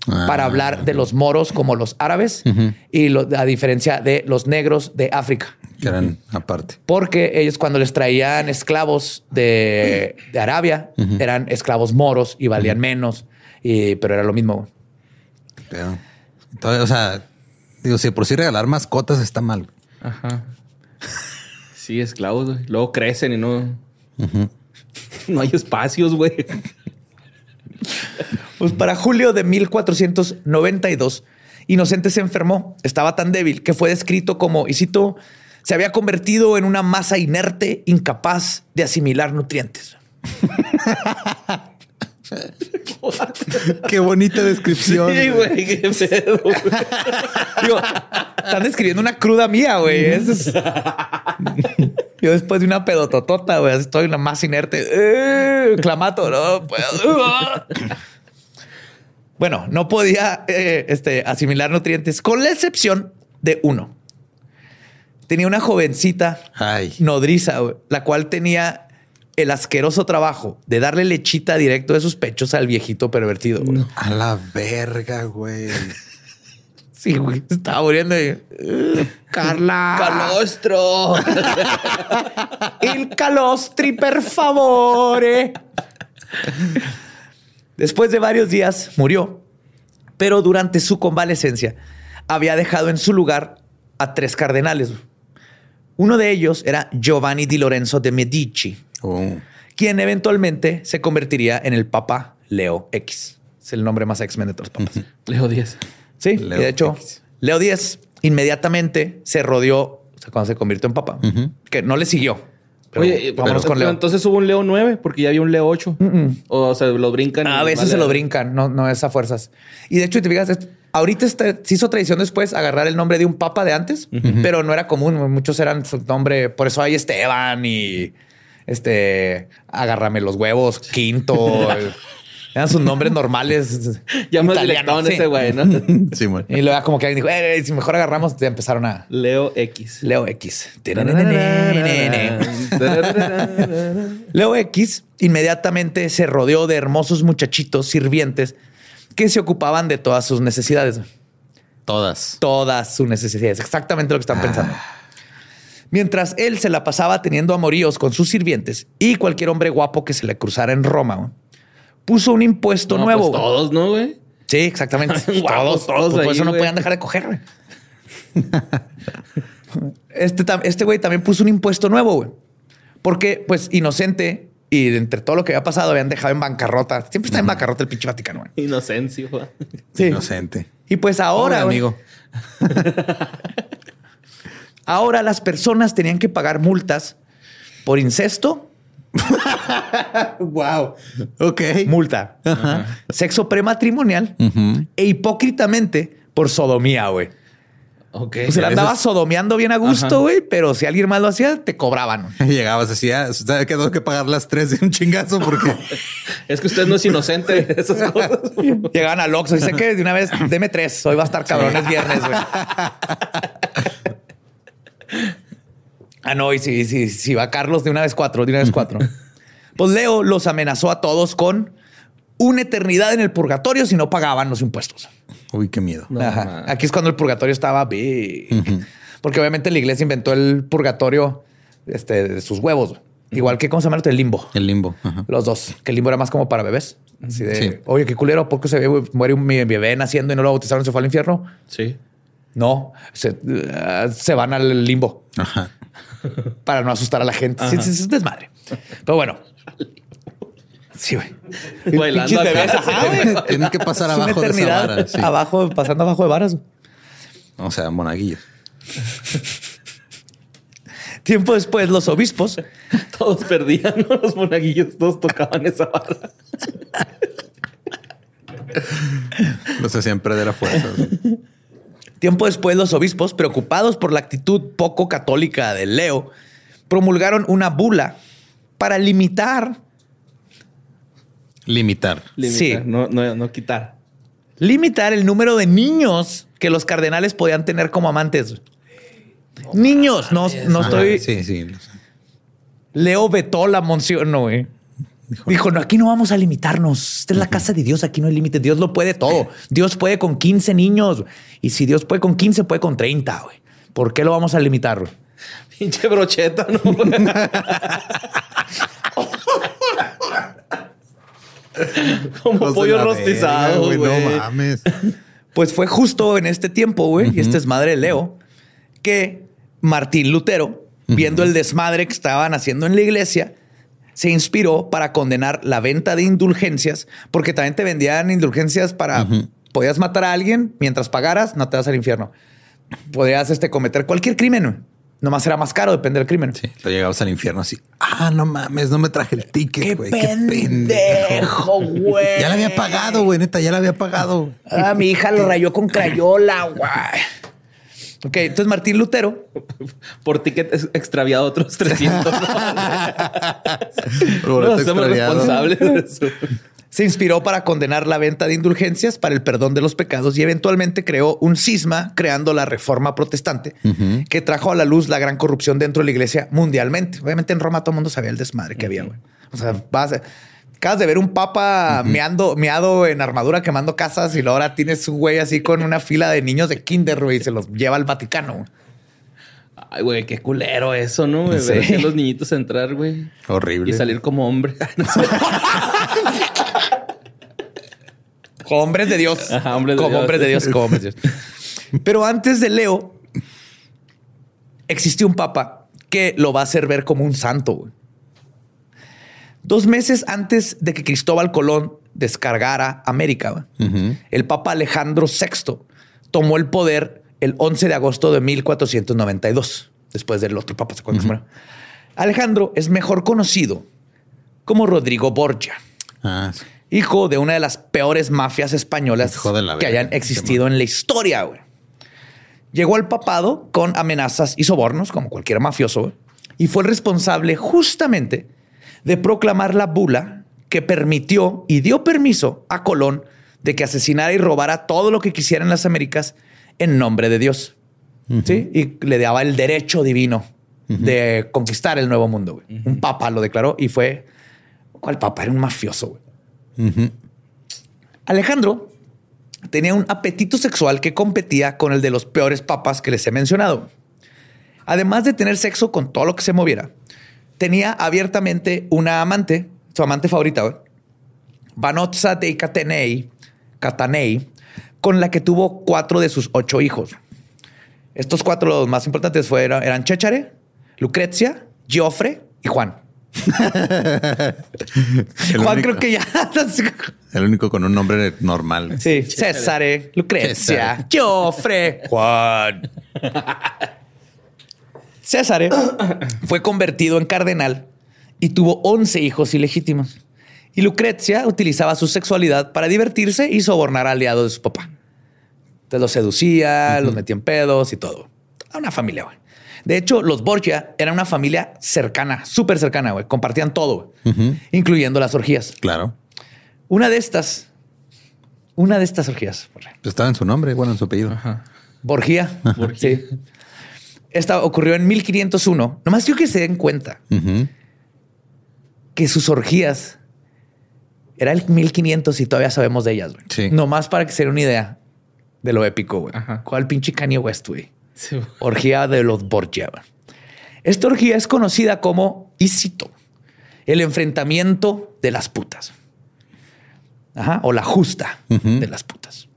para ah, hablar de los moros como los árabes y a diferencia de los negros de África. Que eran aparte. Porque ellos cuando les traían esclavos de, Arabia, eran esclavos moros y valían menos, y, pero era lo mismo. Pero, o sea, digo, si por sí regalar mascotas está mal. Ajá. Sí, esclavos, luego crecen y no... No hay espacios, güey. Pues para julio de 1492, Inocente se enfermó. Estaba tan débil que fue descrito como, y cito, se había convertido en una masa inerte, incapaz de asimilar nutrientes. qué bonita descripción. Sí, güey, qué pedo. están describiendo una cruda mía, güey. Yo después de una pedototota, güey, estoy la más inerte. Eh, clamato, no bueno, no podía eh, este, asimilar nutrientes, con la excepción de uno. Tenía una jovencita nodriza, la cual tenía el asqueroso trabajo de darle lechita directo de sus pechos al viejito pervertido. A la verga, güey. Sí, güey. Estaba muriendo. Y... Carla. Calostro. El calostri, per favore. Después de varios días murió, pero durante su convalecencia había dejado en su lugar a tres cardenales. Uno de ellos era Giovanni di Lorenzo de Medici, oh. quien eventualmente se convertiría en el Papa Leo X. Es el nombre más X-Men de todos los papas. Leo X. Sí, y de hecho, Leo X inmediatamente se rodeó, o sea, cuando se convirtió en papa, que no le siguió. Oye, vámonos con Leo. Entonces hubo un Leo 9 porque ya había un Leo 8. O se lo brincan. A veces se lo brincan, no, no es a fuerzas. Y de hecho, te fijas, ahorita se hizo tradición después agarrar el nombre de un papa de antes, pero no era común. Muchos eran su nombre. Por eso hay Esteban y este, agárrame los huevos, quinto. Eran sus nombres normales. Ya más italianos, ese güey, ¿no? Sí, bueno. Y luego como que alguien dijo, eh, si mejor agarramos, te empezaron a... Leo X. Leo X. Leo X inmediatamente se rodeó de hermosos muchachitos sirvientes que se ocupaban de todas sus necesidades. Todas. Todas sus necesidades. Exactamente lo que están pensando. Mientras él se la pasaba teniendo amoríos con sus sirvientes y cualquier hombre guapo que se le cruzara en Roma puso un impuesto nuevo. Pues todos, ¿no, güey? Sí, exactamente. todos, todos. Pues por eso no podían dejar de coger, este, este güey también puso un impuesto nuevo, güey. Porque, pues, inocente y entre todo lo que había pasado habían dejado en bancarrota. Siempre está en bancarrota el pinche Vaticano, güey. Inocencio, güey. Sí. Inocente. Y pues ahora, amigo. ahora las personas tenían que pagar multas por incesto wow. Ok. Multa. Sexo prematrimonial e hipócritamente por sodomía, güey. Ok. Se la andaba sodomeando bien a gusto, güey, pero si alguien más lo hacía, te cobraban. Llegabas así, ah, ¿sabes que tengo que pagar las tres de un chingazo? Porque es que usted no es inocente de esas cosas. Llegaban al Oxxo. Dice que de una vez, deme tres. Hoy va a estar cabrones viernes, güey. Ah, no, y si, si, si va Carlos de una vez cuatro, de una vez cuatro. pues Leo los amenazó a todos con una eternidad en el purgatorio si no pagaban los impuestos. Uy, qué miedo. Aquí es cuando el purgatorio estaba big. Porque obviamente la iglesia inventó el purgatorio este, de sus huevos. Igual que, ¿cómo se llama el limbo? El limbo. Los dos. Que el limbo era más como para bebés. Así de, oye, qué culero, ¿por qué se muere un bebé naciendo y no lo bautizaron y se fue al infierno? Sí. No, se, eh, se van al limbo. Ajá. Para no asustar a la gente. Sí, es desmadre. Pero bueno. Sí, güey. Bailando Tienen que pasar abajo de esa vara. Abajo, pasando abajo de varas. O sea, monaguillos. Tiempo después, los obispos. Todos perdían, Los monaguillos, todos tocaban esa vara. Los hacían perder a fuerza. Tiempo después, los obispos, preocupados por la actitud poco católica de Leo, promulgaron una bula para limitar. Limitar. Limitar, Sí. no, no, no quitar. Limitar el número de niños que los cardenales podían tener como amantes. niños, no, no estoy. Sí, sí. Leo vetó la moción, no, güey. Dijo, Dijo, no, aquí no vamos a limitarnos. Esta es la casa de Dios, aquí no hay límites. Dios lo puede todo. Dios puede con 15 niños. Y si Dios puede con 15, puede con 30, güey. ¿Por qué lo vamos a limitar? güey? Pinche brocheta, ¿no? Como pollo rostizado, güey. No mames. Pues fue justo en este tiempo, güey, y este es madre de Leo, que Martín Lutero, viendo el desmadre que estaban haciendo en la iglesia, se inspiró para condenar la venta de indulgencias, porque también te vendían indulgencias para... Podías matar a alguien mientras pagaras, no te vas al infierno. Podías este, cometer cualquier crimen. Nomás era más caro, depende del crimen. Sí, lo llegabas al infierno así. Ah, no mames, no me traje el ticket, ¡Qué güey. pendejo, güey! Ya la había pagado, güey, neta, ya la había pagado. Ah, mi hija lo rayó con crayola, güey. Ok, entonces Martín Lutero Por ticket ex- extraviado otros 300. ¿no? Hacemos extraviado. responsables de eso. se inspiró para condenar la venta de indulgencias para el perdón de los pecados y eventualmente creó un cisma creando la reforma protestante que trajo a la luz la gran corrupción dentro de la iglesia mundialmente. Obviamente en Roma todo el mundo sabía el desmadre que había. güey. O sea, vas a- acabas de ver un papa meando, meado en armadura quemando casas y luego ahora tienes un güey así con una fila de niños de kinder güey, y se los lleva al Vaticano. Ay, güey, qué culero eso, ¿no? güey? Sí. Ver así a los niñitos entrar, güey. Horrible. Y salir como hombre. Hombres de Dios. Ajá, hombres de como Dios. hombres de Dios, como hombres de Dios. Pero antes de Leo, existió un papa que lo va a hacer ver como un santo. güey. Dos meses antes de que Cristóbal Colón descargara América, el papa Alejandro VI tomó el poder el 11 de agosto de 1492, después del otro papa. ¿se murió? Alejandro es mejor conocido como Rodrigo Borgia Ah, sí. hijo de una de las peores mafias españolas que hayan existido en la historia. güey. Llegó al papado con amenazas y sobornos, como cualquier mafioso, güey, y fue el responsable justamente de proclamar la bula que permitió y dio permiso a Colón de que asesinara y robara todo lo que quisiera en las Américas en nombre de Dios. ¿Sí? Y le daba el derecho divino de conquistar el nuevo mundo. güey. Un papa lo declaró y fue... ¿Cuál papa? Era un mafioso. güey. Alejandro tenía un apetito sexual que competía con el de los peores papas que les he mencionado. Además de tener sexo con todo lo que se moviera, tenía abiertamente una amante, su amante favorita, Vanozza de Catanei, Catanei, con la que tuvo cuatro de sus ocho hijos. Estos cuatro, los más importantes, fueron, eran Chéchare, Lucrecia, Giofre y Juan. Juan único- creo que ya... El único con un nombre normal. Sí, César, Lucrecia, César. Joffre, Juan. César fue convertido en cardenal y tuvo 11 hijos ilegítimos. Y Lucrecia utilizaba su sexualidad para divertirse y sobornar aliados de su papá. Entonces los seducía, los metía en pedos y todo. Una familia, güey. De hecho, los Borgia eran una familia cercana, súper cercana, güey. Compartían todo, incluyendo las orgías. Claro. Una de estas, una de estas orgías, Pues estaba en su nombre, bueno, en su apellido. Borgia. Sí. Esta ocurrió en 1501. Nomás yo que se den cuenta que sus orgías era el 1500 y todavía sabemos de ellas. güey. Sí. Nomás para que se den una idea de lo épico. güey. ¿Cuál pinche Kanye West, güey? Sí. Orgía de los Borgia. Esta orgía es conocida como, y cito, el enfrentamiento de las putas. Ajá, o la justa de las putas.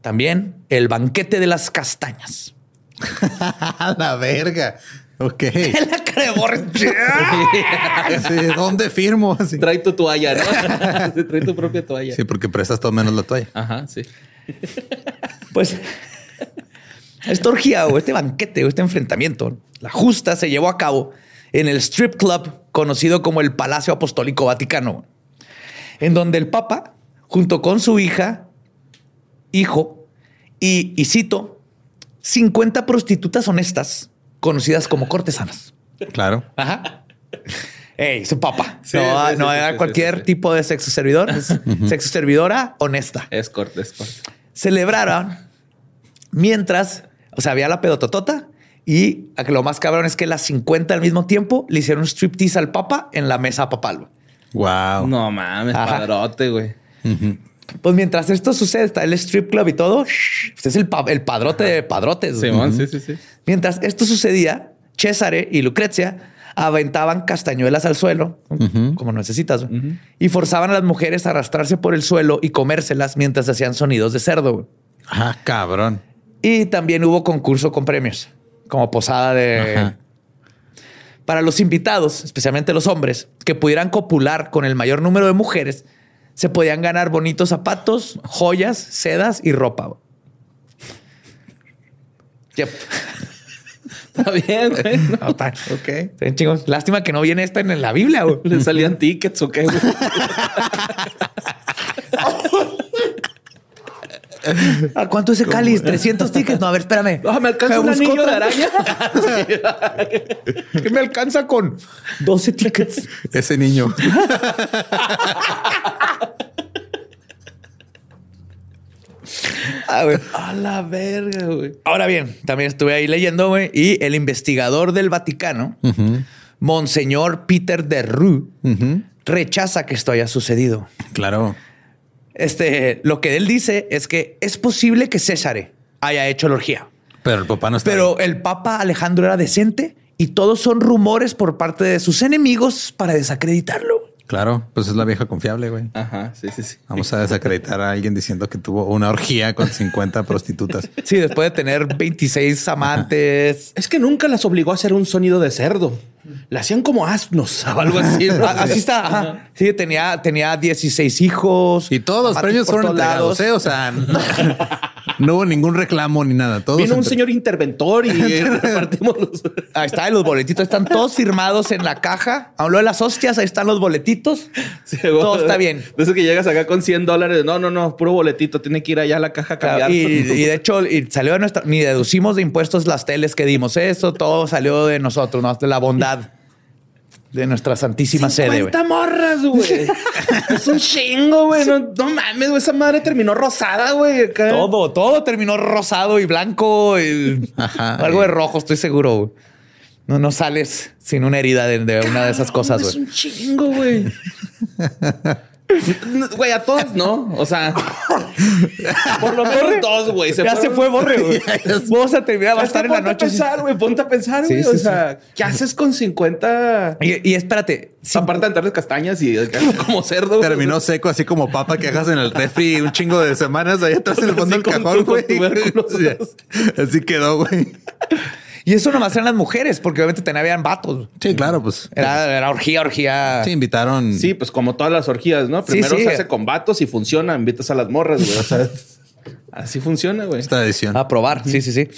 También el banquete de las castañas. La verga. Ok. la cara. Sí, ¿Dónde firmo? Así. Trae tu toalla, ¿no? Sí, Trae tu propia toalla. Sí, porque prestas todo menos la toalla. Ajá, sí. Pues esta orgía o este banquete o este enfrentamiento, la justa se llevó a cabo en el strip club conocido como el Palacio Apostólico Vaticano, en donde el Papa, junto con su hija hijo y, y cito, 50 prostitutas honestas conocidas como cortesanas. Claro. Ajá. Ey, su papá. Sí, no sí, no sí, era sí, cualquier sí, sí. tipo de sexo servidor. Es sexo servidora honesta. Escort, escort. Celebraron mientras, o sea, había la pedototota y a que lo más cabrón es que las 50 al mismo tiempo le hicieron un striptease al papa en la mesa papal. Wow. No mames, Ajá. padrote, güey. Pues mientras esto sucede, está el strip club y todo. Este es el, pa- el padrote de padrotes. Simón, sí, sí, sí. Mientras esto sucedía, Césare y Lucrecia aventaban castañuelas al suelo, como necesitas, y forzaban a las mujeres a arrastrarse por el suelo y comérselas mientras hacían sonidos de cerdo. Ah, cabrón. Y también hubo concurso con premios, como posada de... Ajá. Para los invitados, especialmente los hombres, que pudieran copular con el mayor número de mujeres, se podían ganar bonitos zapatos, joyas, sedas y ropa. Yep. Está bien, güey. No. No, está- Está bien chingón. Lástima que no viene esta en la Biblia. güey. ¿Le salían tickets o qué, güey? ¿A cuánto ese cáliz? 300 tickets. No, a ver, espérame. Ah, me alcanza un anillo de araña. ¿Qué me alcanza con 12 tickets? Ese niño. Ah. A la verga, güey. Ahora bien, también estuve ahí leyendo, güey, y el investigador del Vaticano, Monseñor Peter de Rue, rechaza que esto haya sucedido. Claro. Este, lo que él dice es que es posible que César haya hecho la orgía, Pero el papá no está. pero el Papa Alejandro era decente y todos son rumores por parte de sus enemigos para desacreditarlo. Claro, pues es la vieja confiable, güey. Ajá, sí, sí, sí. Vamos a desacreditar a alguien diciendo que tuvo una orgía con 50 prostitutas. Sí, después de tener 26 amantes. Es que nunca las obligó a hacer un sonido de cerdo. La hacían como asnos o algo así. ¿no? Así está. ajá. Sí, tenía, tenía 16 hijos. Y todos los premios fueron entregados, ¿eh? O sea, no, no hubo ningún reclamo ni nada. Todos Vino un entre- señor interventor y repartimos los. Ahí está, los boletitos están todos firmados en la caja. Habló de las hostias, ahí están los boletitos. Sí. Todo está bien. De eso que llegas acá con 100 dólares. No, no, no, puro boletito. Tiene que ir allá a la caja a cambiar. Y, y de hecho, y salió de nuestra, ni deducimos de impuestos las teles que dimos. Eso todo salió de nosotros, ¿no? de la bondad de nuestra santísima sede. güey. 50 morras, güey. es un chingo, güey. No, no mames, güey. Esa madre terminó rosada, güey. Todo, todo terminó rosado y blanco y Ajá. algo de rojo, estoy seguro. güey. No, no sales sin una herida de, de una de esas cosas, Es güey. un chingo, güey. Güey, a todos no. O sea, por lo menos dos, güey. Ya se fue, borre, güey. Vamos a terminar, va a estar en la ponte a noche. pensar, güey. Ponte a pensar, güey. sí, o sí. sea, ¿qué haces con 50? Y, y espérate, si- Aparte de castañas y como cerdo. güey. Terminó seco, así como papa que dejas en el refri un chingo de semanas ahí atrás en el fondo del cajón, güey. Así quedó, güey. Y eso nomás eran las mujeres, porque obviamente también habían vatos. Sí, claro, pues. Era, era orgía, orgía. Sí, invitaron. Sí, pues como todas las orgías, ¿no? Primero sí. se hace con vatos y funciona. Invitas a las morras, güey. O sea, así funciona, güey. esta edición. A probar. Sí, sí, sí.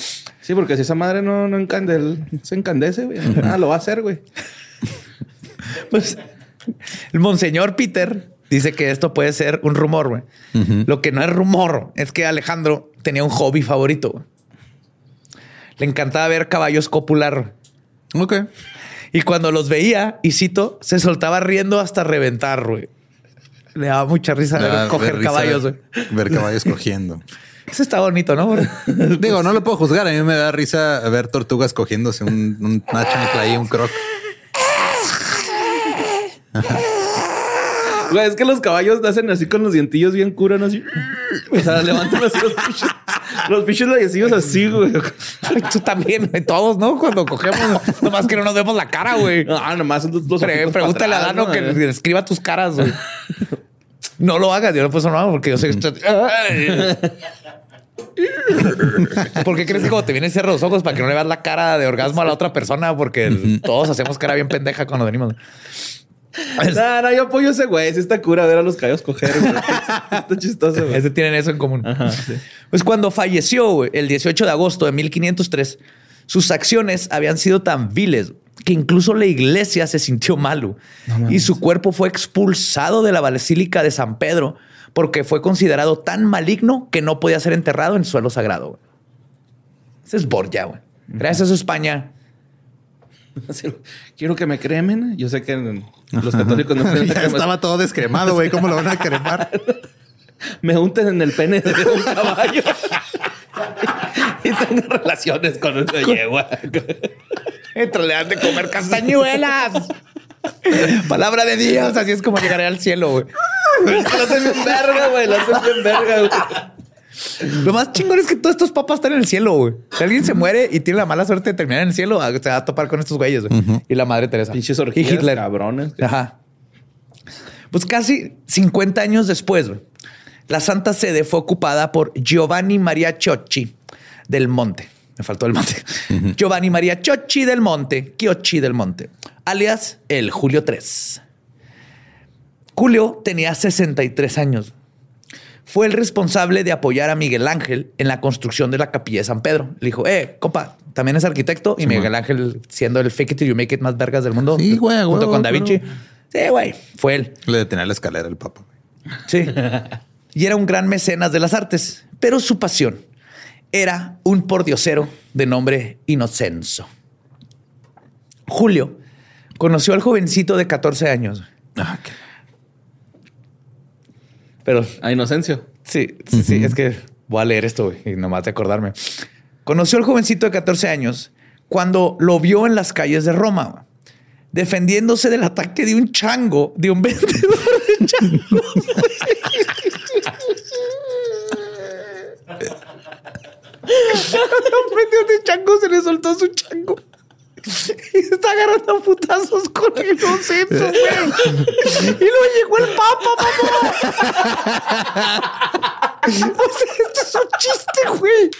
Sí, porque si esa madre no, no encandel, se encandece, güey. Nada lo va a hacer, güey. Pues el monseñor Peter dice que esto puede ser un rumor, güey. Lo que no es rumor es que Alejandro tenía un hobby favorito. Le encantaba ver caballos copular. Ok. Y cuando los veía, y cito, se soltaba riendo hasta reventar, güey. Le daba mucha risa ver coger risa, caballos, güey. Ver caballos cogiendo. Eso está bonito, ¿no? Digo, no lo puedo juzgar. A mí me da risa ver tortugas cogiéndose un, un- chancla ahí, un croc. Güey, es que los caballos hacen así con los dientillos bien curan así. O sea, levantan así los pichos. Los pichos leyecillos así, güey. Ay, Tú también, güey. todos, ¿no? Cuando cogemos, nomás que no nos vemos la cara, güey. Ah, nomás son Pre- ojitos pregúntale a Dano ¿no? que escriba tus caras, güey. No lo hagas, yo no puedo no porque yo sé que ¿Por qué crees que cuando te vienen cierra los ojos para que no le veas la cara de orgasmo a la otra persona? Porque todos hacemos cara bien pendeja cuando venimos. No, no, yo apoyo a ese güey. Sí está cura ver a los caballos coger. güey. está chistoso, güey. Ese tienen eso en común. Pues cuando falleció güey, el 18 de agosto de 1503, sus acciones habían sido tan viles que incluso la iglesia se sintió malo y su cuerpo fue expulsado de la basílica de San Pedro porque fue considerado tan maligno que no podía ser enterrado en suelo sagrado. Ese es Borgia, güey. Gracias a España. Quiero que me cremen. Yo sé que los católicos no creen. estaba todo descremado, güey. ¿Cómo lo van a cremar? me unten en el pene de un caballo. y tengo relaciones con una yegua. Entre le de comer castañuelas. Palabra de Dios. Así es como llegaré al cielo, güey. lo hacen bien verga, güey. Lo hacen bien verga, güey. Lo más chingón es que todos estos papas están en el cielo, güey. Si alguien se muere y tiene la mala suerte de terminar en el cielo, se va a topar con estos güeyes, güey. Y la madre Teresa. Pinches orgías, y Hitler. cabrones. Ajá. Pues casi 50 años después, güey, la Santa Sede fue ocupada por Giovanni Maria Ciocci del Monte. Me faltó el monte. Giovanni Maria Ciocci del Monte, Chiocci del Monte, alias el Julio III. Julio tenía 63 años. Fue el responsable de apoyar a Miguel Ángel en la construcción de la capilla de San Pedro. Le dijo, eh, compa, también es arquitecto. Y Miguel Ángel, siendo el fake it till you make it más vergas del mundo, Sí, güey, junto güey, con Da Vinci. pero- Sí, güey, fue él. Le detenía la escalera el papa. Sí. y era un gran mecenas de las artes, pero su pasión era un pordiosero de nombre Inocenso. Julio conoció al jovencito de 14 años. Ah, qué- Pero A Inocencio. sí, sí, sí, es que voy a leer esto güey, y nomás de acordarme. Conoció al jovencito de 14 años cuando lo vio en las calles de Roma, defendiéndose del ataque de un chango, de un vendedor de changos. Un vendedor de changos se le soltó su chango. Está agarrando putazos con el concepto, güey. Y luego llegó el papa, mamá. O sea, esto es un chiste, güey.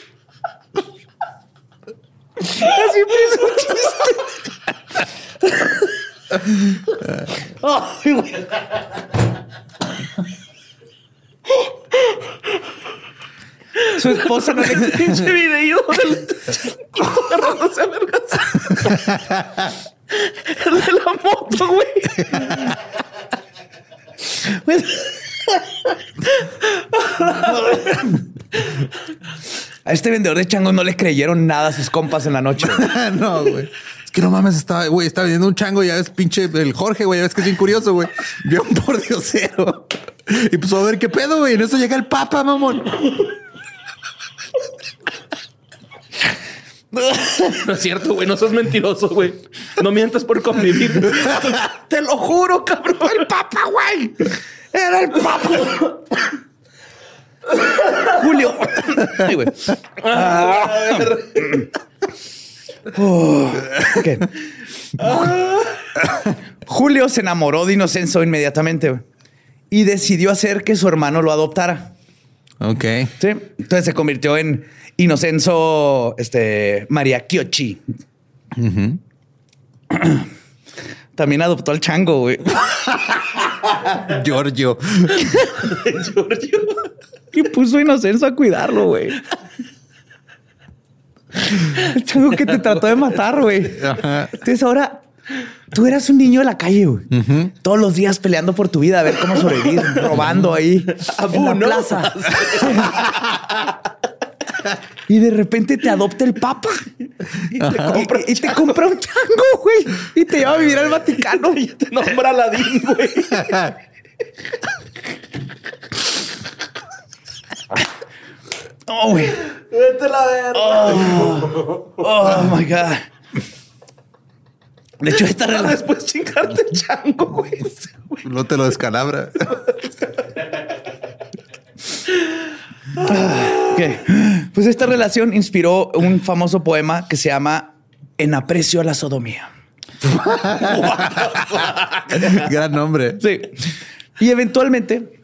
Así es un chiste. Ay, güey. Su esposa no le pinche video del agarrándose a vergas. El de la moto, güey. A este vendedor de changos no le creyeron nada a sus compas en la noche. no, güey. Es que no mames, estaba, güey, estaba vendiendo un chango, ya ves, pinche el Jorge, güey, ya ves que es bien curioso, güey. Vio un pordiosero. Y pues a ver qué pedo, güey. En eso llega el papa, mamón. No es cierto, güey. No sos mentiroso, güey. No mientas por convivir. Te lo juro, cabrón. El papa, güey. Era el papa. Julio. Ay, güey. Ok. Julio se enamoró de Inocenso inmediatamente y decidió hacer que su hermano lo adoptara. Ok. Sí. Entonces se convirtió en Inocenso este, María Chiocci. También adoptó al chango, güey. Giorgio. Y puso a Inocenso a cuidarlo, güey. El chango que te trató de matar, güey. Entonces ahora tú eras un niño de la calle, güey. Todos los días peleando por tu vida, a ver cómo sobrevivir, robando ahí en la ¿no? plaza. y de repente te adopta el papa y te, compra, y, y te compra un chango, güey. Y te lleva a vivir al Vaticano. Y te nombra Aladín, güey. Oh, güey. Vete la verga. Oh my God. De hecho, esta relación. Después chingarte el chango, güey. No te lo descalabra. Ok. Pues esta relación inspiró un famoso poema que se llama En aprecio a la sodomía. Gran nombre. Sí. Y eventualmente,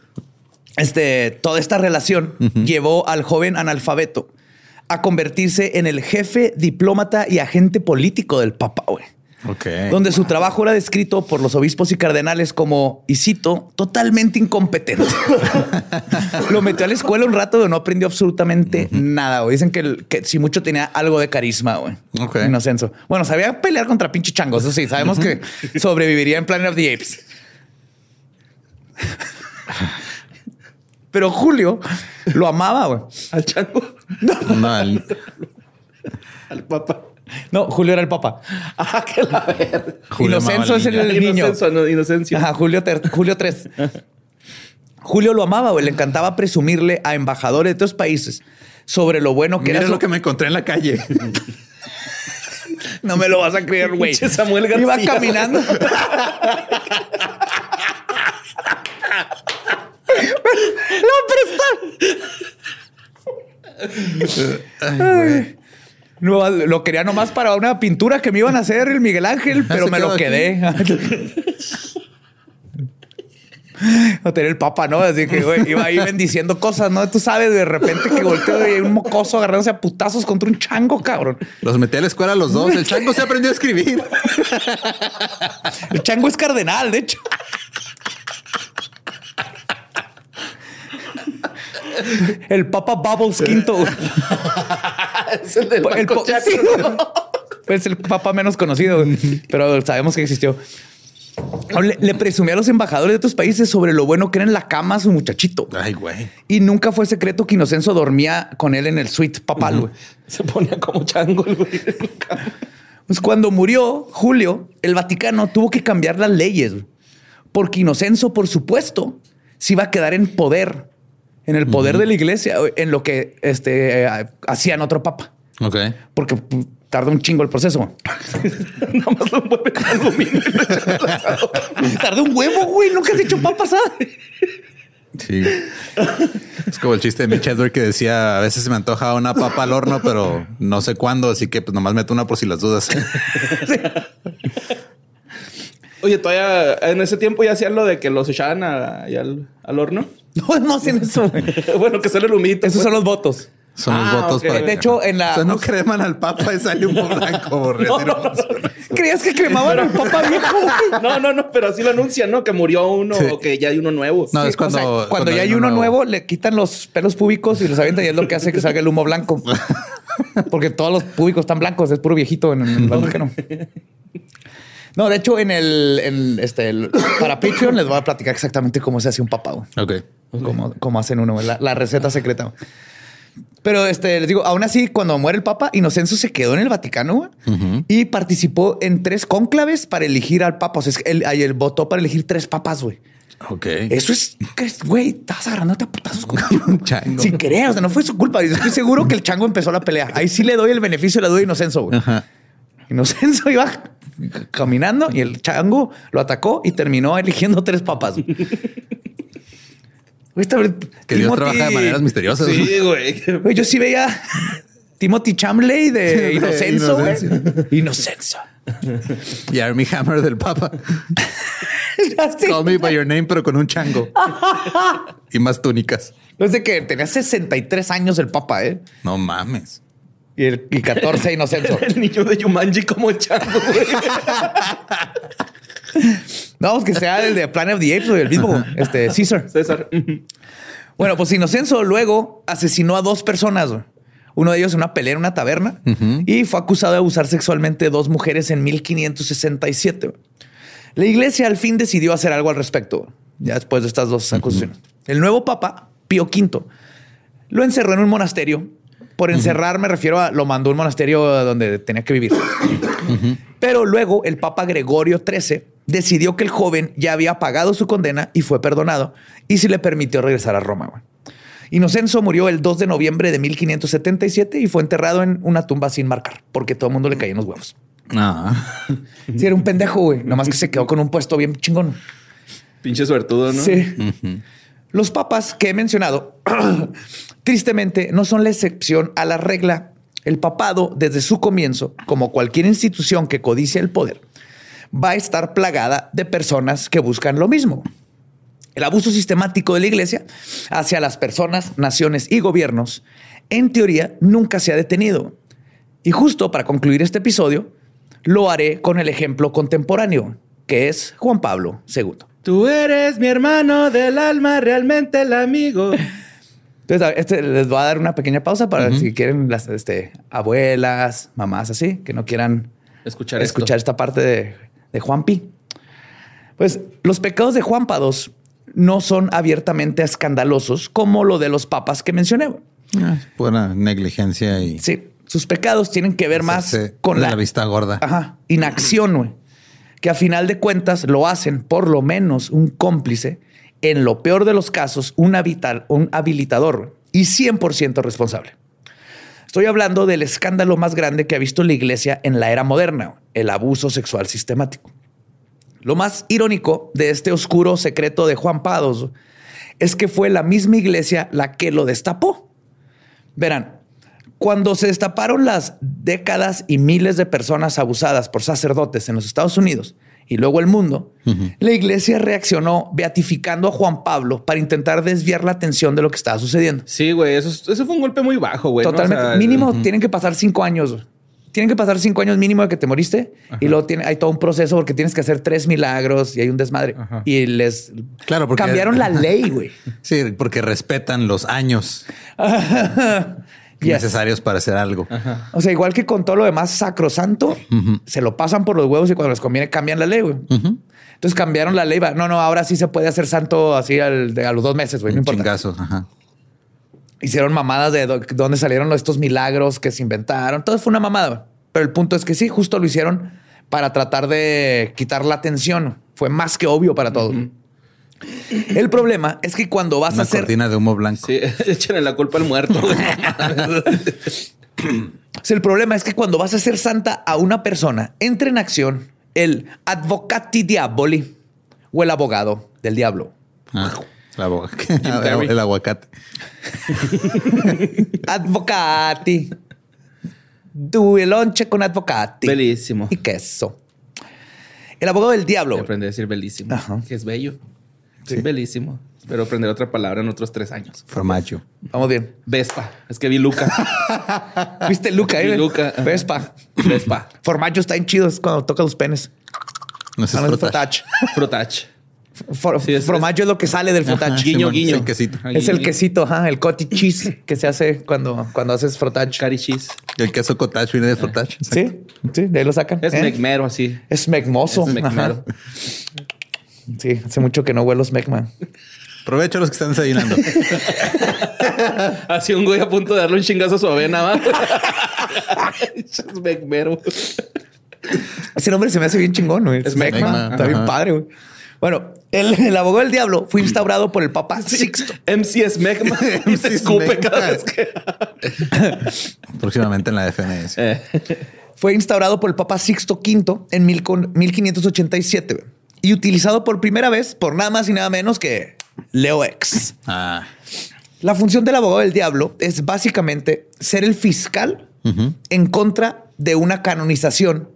este, toda esta relación llevó al joven analfabeto a convertirse en el jefe, diplomata y agente político del Papa, güey. Donde su trabajo era descrito por los obispos y cardenales como, y cito, totalmente incompetente. Lo metió a la escuela un rato, pero no aprendió absolutamente nada. güey. Dicen que, si mucho tenía algo de carisma, güey. Ok. Inocenso. Bueno, sabía pelear contra pinche changos. Eso sí, sabemos que sobreviviría en Planet of the Apes. Pero Julio lo amaba, güey. Al chango. No, al- Al papá. No, Julio era el papá. Ah, que la verga. Julio Inocencio es al el, niño. Inocencio, no, inocencio. Ajá, Julio, ter- Julio 3. Julio lo amaba, güey. Le encantaba presumirle a embajadores de otros países sobre lo bueno que Mira era. su- lo que me encontré en la calle. No me lo vas a creer, güey. Samuel García, Iba caminando. ¡Lo prestar! No, lo quería nomás para una pintura que me iban a hacer el Miguel Ángel, pero se me lo quedé. No tenía el papa, ¿no? Así que, güey, iba ahí bendiciendo cosas, ¿no? Tú sabes, de repente que volteo y un mocoso agarrándose a putazos contra un chango, cabrón. Los metí a la escuela a los dos. El chango se aprendió a escribir. El chango es cardenal, de hecho. El Papa Bubbles quinto. Es el del El, Banco po- Chaco. sí, es el papa menos conocido, pero sabemos que existió. Le, le presumía a los embajadores de otros países sobre lo bueno que era en la cama su muchachito. Ay, güey. Y nunca fue secreto que Inocencio dormía con él en el suite papal, güey. Se ponía como chango el güey. Pues cuando murió Julio, el Vaticano tuvo que cambiar las leyes, porque Inocencio, por supuesto, se iba a quedar en poder, en el poder de la iglesia, en lo que este, eh, hacían otro papa, Ok. porque tarda un chingo el proceso. Nomás lo mueve con aluminio. Tarda un huevo, güey. Nunca has hecho papa asada. Sí. Es como el chiste de Mitch Hedberg que decía, a veces se me antoja una papa al horno, pero no sé cuándo, así que pues nomás meto una por si las dudas. Oye, todavía en ese tiempo ya hacían lo de que los echaban a- al, al horno. No, no hacen eso. bueno, que sale el humito. Esos pues. son los votos. Son los Ah, votos ok. para De hecho, en la. O sea, no creman al papa y sale humo blanco. un- ¿Creías que cremaban al papa viejo? No, no, no, pero así lo anuncian, ¿no? Que murió uno Sí. o que ya hay uno nuevo. No, Sí, es cuando, o sea, cuando, ya hay uno nuevo, le quitan los pelos públicos y los avientan y es lo que hace que salga el humo blanco. Porque todos los públicos están blancos, es puro viejito en el Vaticano. No, de hecho, en el, en este, el- para Patreon les voy a platicar exactamente cómo se hace un papá. Ok. Cómo, cómo hacen uno, la, la receta secreta. Pero este, les digo, aún así, cuando muere el Papa, Inocencio se quedó en el Vaticano güey, y participó en tres cónclaves para elegir al Papa. O sea, es que él, él votó para elegir tres papas, güey. Ok. Eso es, güey, estás agarrándote a putazos con un chango. Sin querer, o sea, no fue su culpa. Yo estoy seguro que el chango empezó la pelea. Ahí sí le doy el beneficio de la duda a Inocencio, güey. Ajá. Inocencio iba caminando y el chango lo atacó y terminó eligiendo tres papas. Güey. Que Dios Timothy- trabaja de maneras misteriosas. Sí, güey. Güey, yo sí veía Timothy Chamley de De Inocencio, güey. Inocencio. Y Army Hammer del papa. Call me by your name, pero con un chango. y más túnicas. No es de que tenía 63 años el papa, ¿eh? No mames. Y, el, y 14 Inocencio. El niño de Yumanji como chango, güey. No, pues que sea el de Planet of the Apes o el mismo, este Caesar. César. Bueno, pues Inocencio luego asesinó a dos personas. güey. Uno de ellos en una pelea en una taberna y fue acusado de abusar sexualmente de dos mujeres en 1567. güey. La iglesia al fin decidió hacer algo al respecto, güey, ya después de estas dos acusaciones. El nuevo papa, Pío V, lo encerró en un monasterio. Por encerrar me refiero a lo mandó a un monasterio donde tenía que vivir. Pero luego el Papa Gregorio XIII decidió que el joven ya había pagado su condena y fue perdonado y se le permitió regresar a Roma. güey. Inocencio murió el 2 de noviembre de 1577 y fue enterrado en una tumba sin marcar porque todo el mundo le caía en los huevos. Ah. Sí, era un pendejo, güey. Nomás que se quedó con un puesto bien chingón. Pinche suertudo, ¿no? Sí. Los papas que he mencionado, tristemente, no son la excepción a la regla. El papado, desde su comienzo, como cualquier institución que codicia el poder, va a estar plagada de personas que buscan lo mismo. El abuso sistemático de la iglesia hacia las personas, naciones y gobiernos, en teoría, nunca se ha detenido. Y justo para concluir este episodio, lo haré con el ejemplo contemporáneo, que es Juan Pablo II. Tú eres mi hermano del alma, realmente el amigo. Entonces, este, les voy a dar una pequeña pausa para si quieren las este, abuelas, mamás así, que no quieran Escuchar esto. escuchar esta parte de, de Juan Pi. Pues los pecados de Juan Pados no son abiertamente escandalosos como lo de los papas que mencioné. Ah, buena negligencia y. Sí, sus pecados tienen que ver más con la, vista gorda. Ajá, inacción, güey. Que a final de cuentas lo hacen por lo menos un cómplice, en lo peor de los casos, un, habilitador y 100% responsable. Estoy hablando del escándalo más grande que ha visto la iglesia en la era moderna, el abuso sexual sistemático. Lo más irónico de este oscuro secreto de Juan Pados es que fue la misma iglesia la que lo destapó. Verán, cuando se destaparon las décadas y miles de personas abusadas por sacerdotes en los Estados Unidos y luego el mundo, la iglesia reaccionó beatificando a Juan Pablo para intentar desviar la atención de lo que estaba sucediendo. Sí, güey, eso, fue un golpe muy bajo, güey. Totalmente. Mínimo tienen que pasar cinco años tienen que pasar cinco años mínimo de que te moriste y luego tiene, hay todo un proceso porque tienes que hacer tres milagros y hay un desmadre. Y les claro, cambiaron la ley, güey. Sí, porque respetan los años necesarios para hacer algo. O sea, igual que con todo lo demás sacrosanto, se lo pasan por los huevos y cuando les conviene cambian la ley, güey. Entonces cambiaron la ley. No, no, ahora sí se puede hacer santo así al, a los dos meses, güey. No importa. Ajá hicieron mamadas de dónde salieron estos milagros que se inventaron. Todo fue una mamada. Pero el punto es que sí, justo lo hicieron para tratar de quitar la atención. Fue más que obvio para todos. El problema es que cuando vas a hacer. cortina de humo blanco. Sí, échenle la culpa al muerto. el problema es que cuando vas a hacer santa a una persona, entra en acción el advocati diaboli o el abogado del diablo. Ah. el aguacate. Advocati. Due lonche con advocati. Bellísimo. Y queso. El abogado del diablo. Aprende a decir bellísimo. Que es bello. Sí. bellísimo. Espero aprender otra palabra en otros tres años. Formaggio. Vamos bien. Vespa. Es que vi Luca. ¿Viste Luca? Eh? Luca. Vespa. Vespa. Formaggio está en chido. Es cuando toca los penes. No sé. frotach. Frotach. For, es, es lo que sale del frotach. guiño, guiño. Es el quesito. Es el quesito, ajá, el cottage cheese que se hace cuando, cuando haces frotach. Cari cheese. El queso cottage viene de frotach. Sí, sí, de ahí lo sacan. Es ¿eh? megmero así. Es megmoso. Es megmero. Sí, hace mucho que no huelo megma. Aprovecho los que están desayunando. Así un güey a punto de darle un chingazo a su avena. es megmero. Ese nombre se me hace bien chingón, güey. Es megma. Está bien padre, güey. Bueno, el, abogado del diablo fue instaurado por el Papa Sixto. MCS Megma y se escupe cada vez que... Próximamente en la FNS. Eh. Fue instaurado por el Papa Sixto V en 1587 y utilizado por primera vez por nada más y nada menos que Leo X. Ah. La función del abogado del diablo es básicamente ser el fiscal en contra de una canonización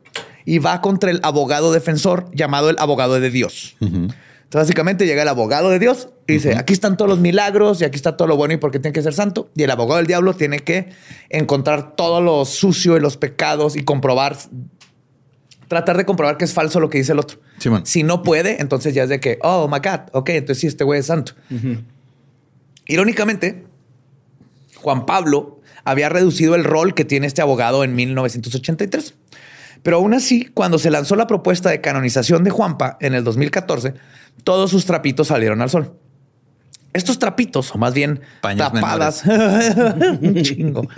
y va contra el abogado defensor llamado el abogado de Dios. Entonces, básicamente llega el abogado de Dios y dice, aquí están todos los milagros y aquí está todo lo bueno y por qué tiene que ser santo. Y el abogado del diablo tiene que encontrar todo lo sucio y los pecados y comprobar, tratar de comprobar que es falso lo que dice el otro. si no puede, entonces ya es de que, oh my God, ok, entonces sí, este güey es santo. Irónicamente, Juan Pablo había reducido el rol que tiene este abogado en 1983. Pero aún así, cuando se lanzó la propuesta de canonización de Juanpa en el 2014, todos sus trapitos salieron al sol. Estos trapitos, o más bien tapadas, un chingo,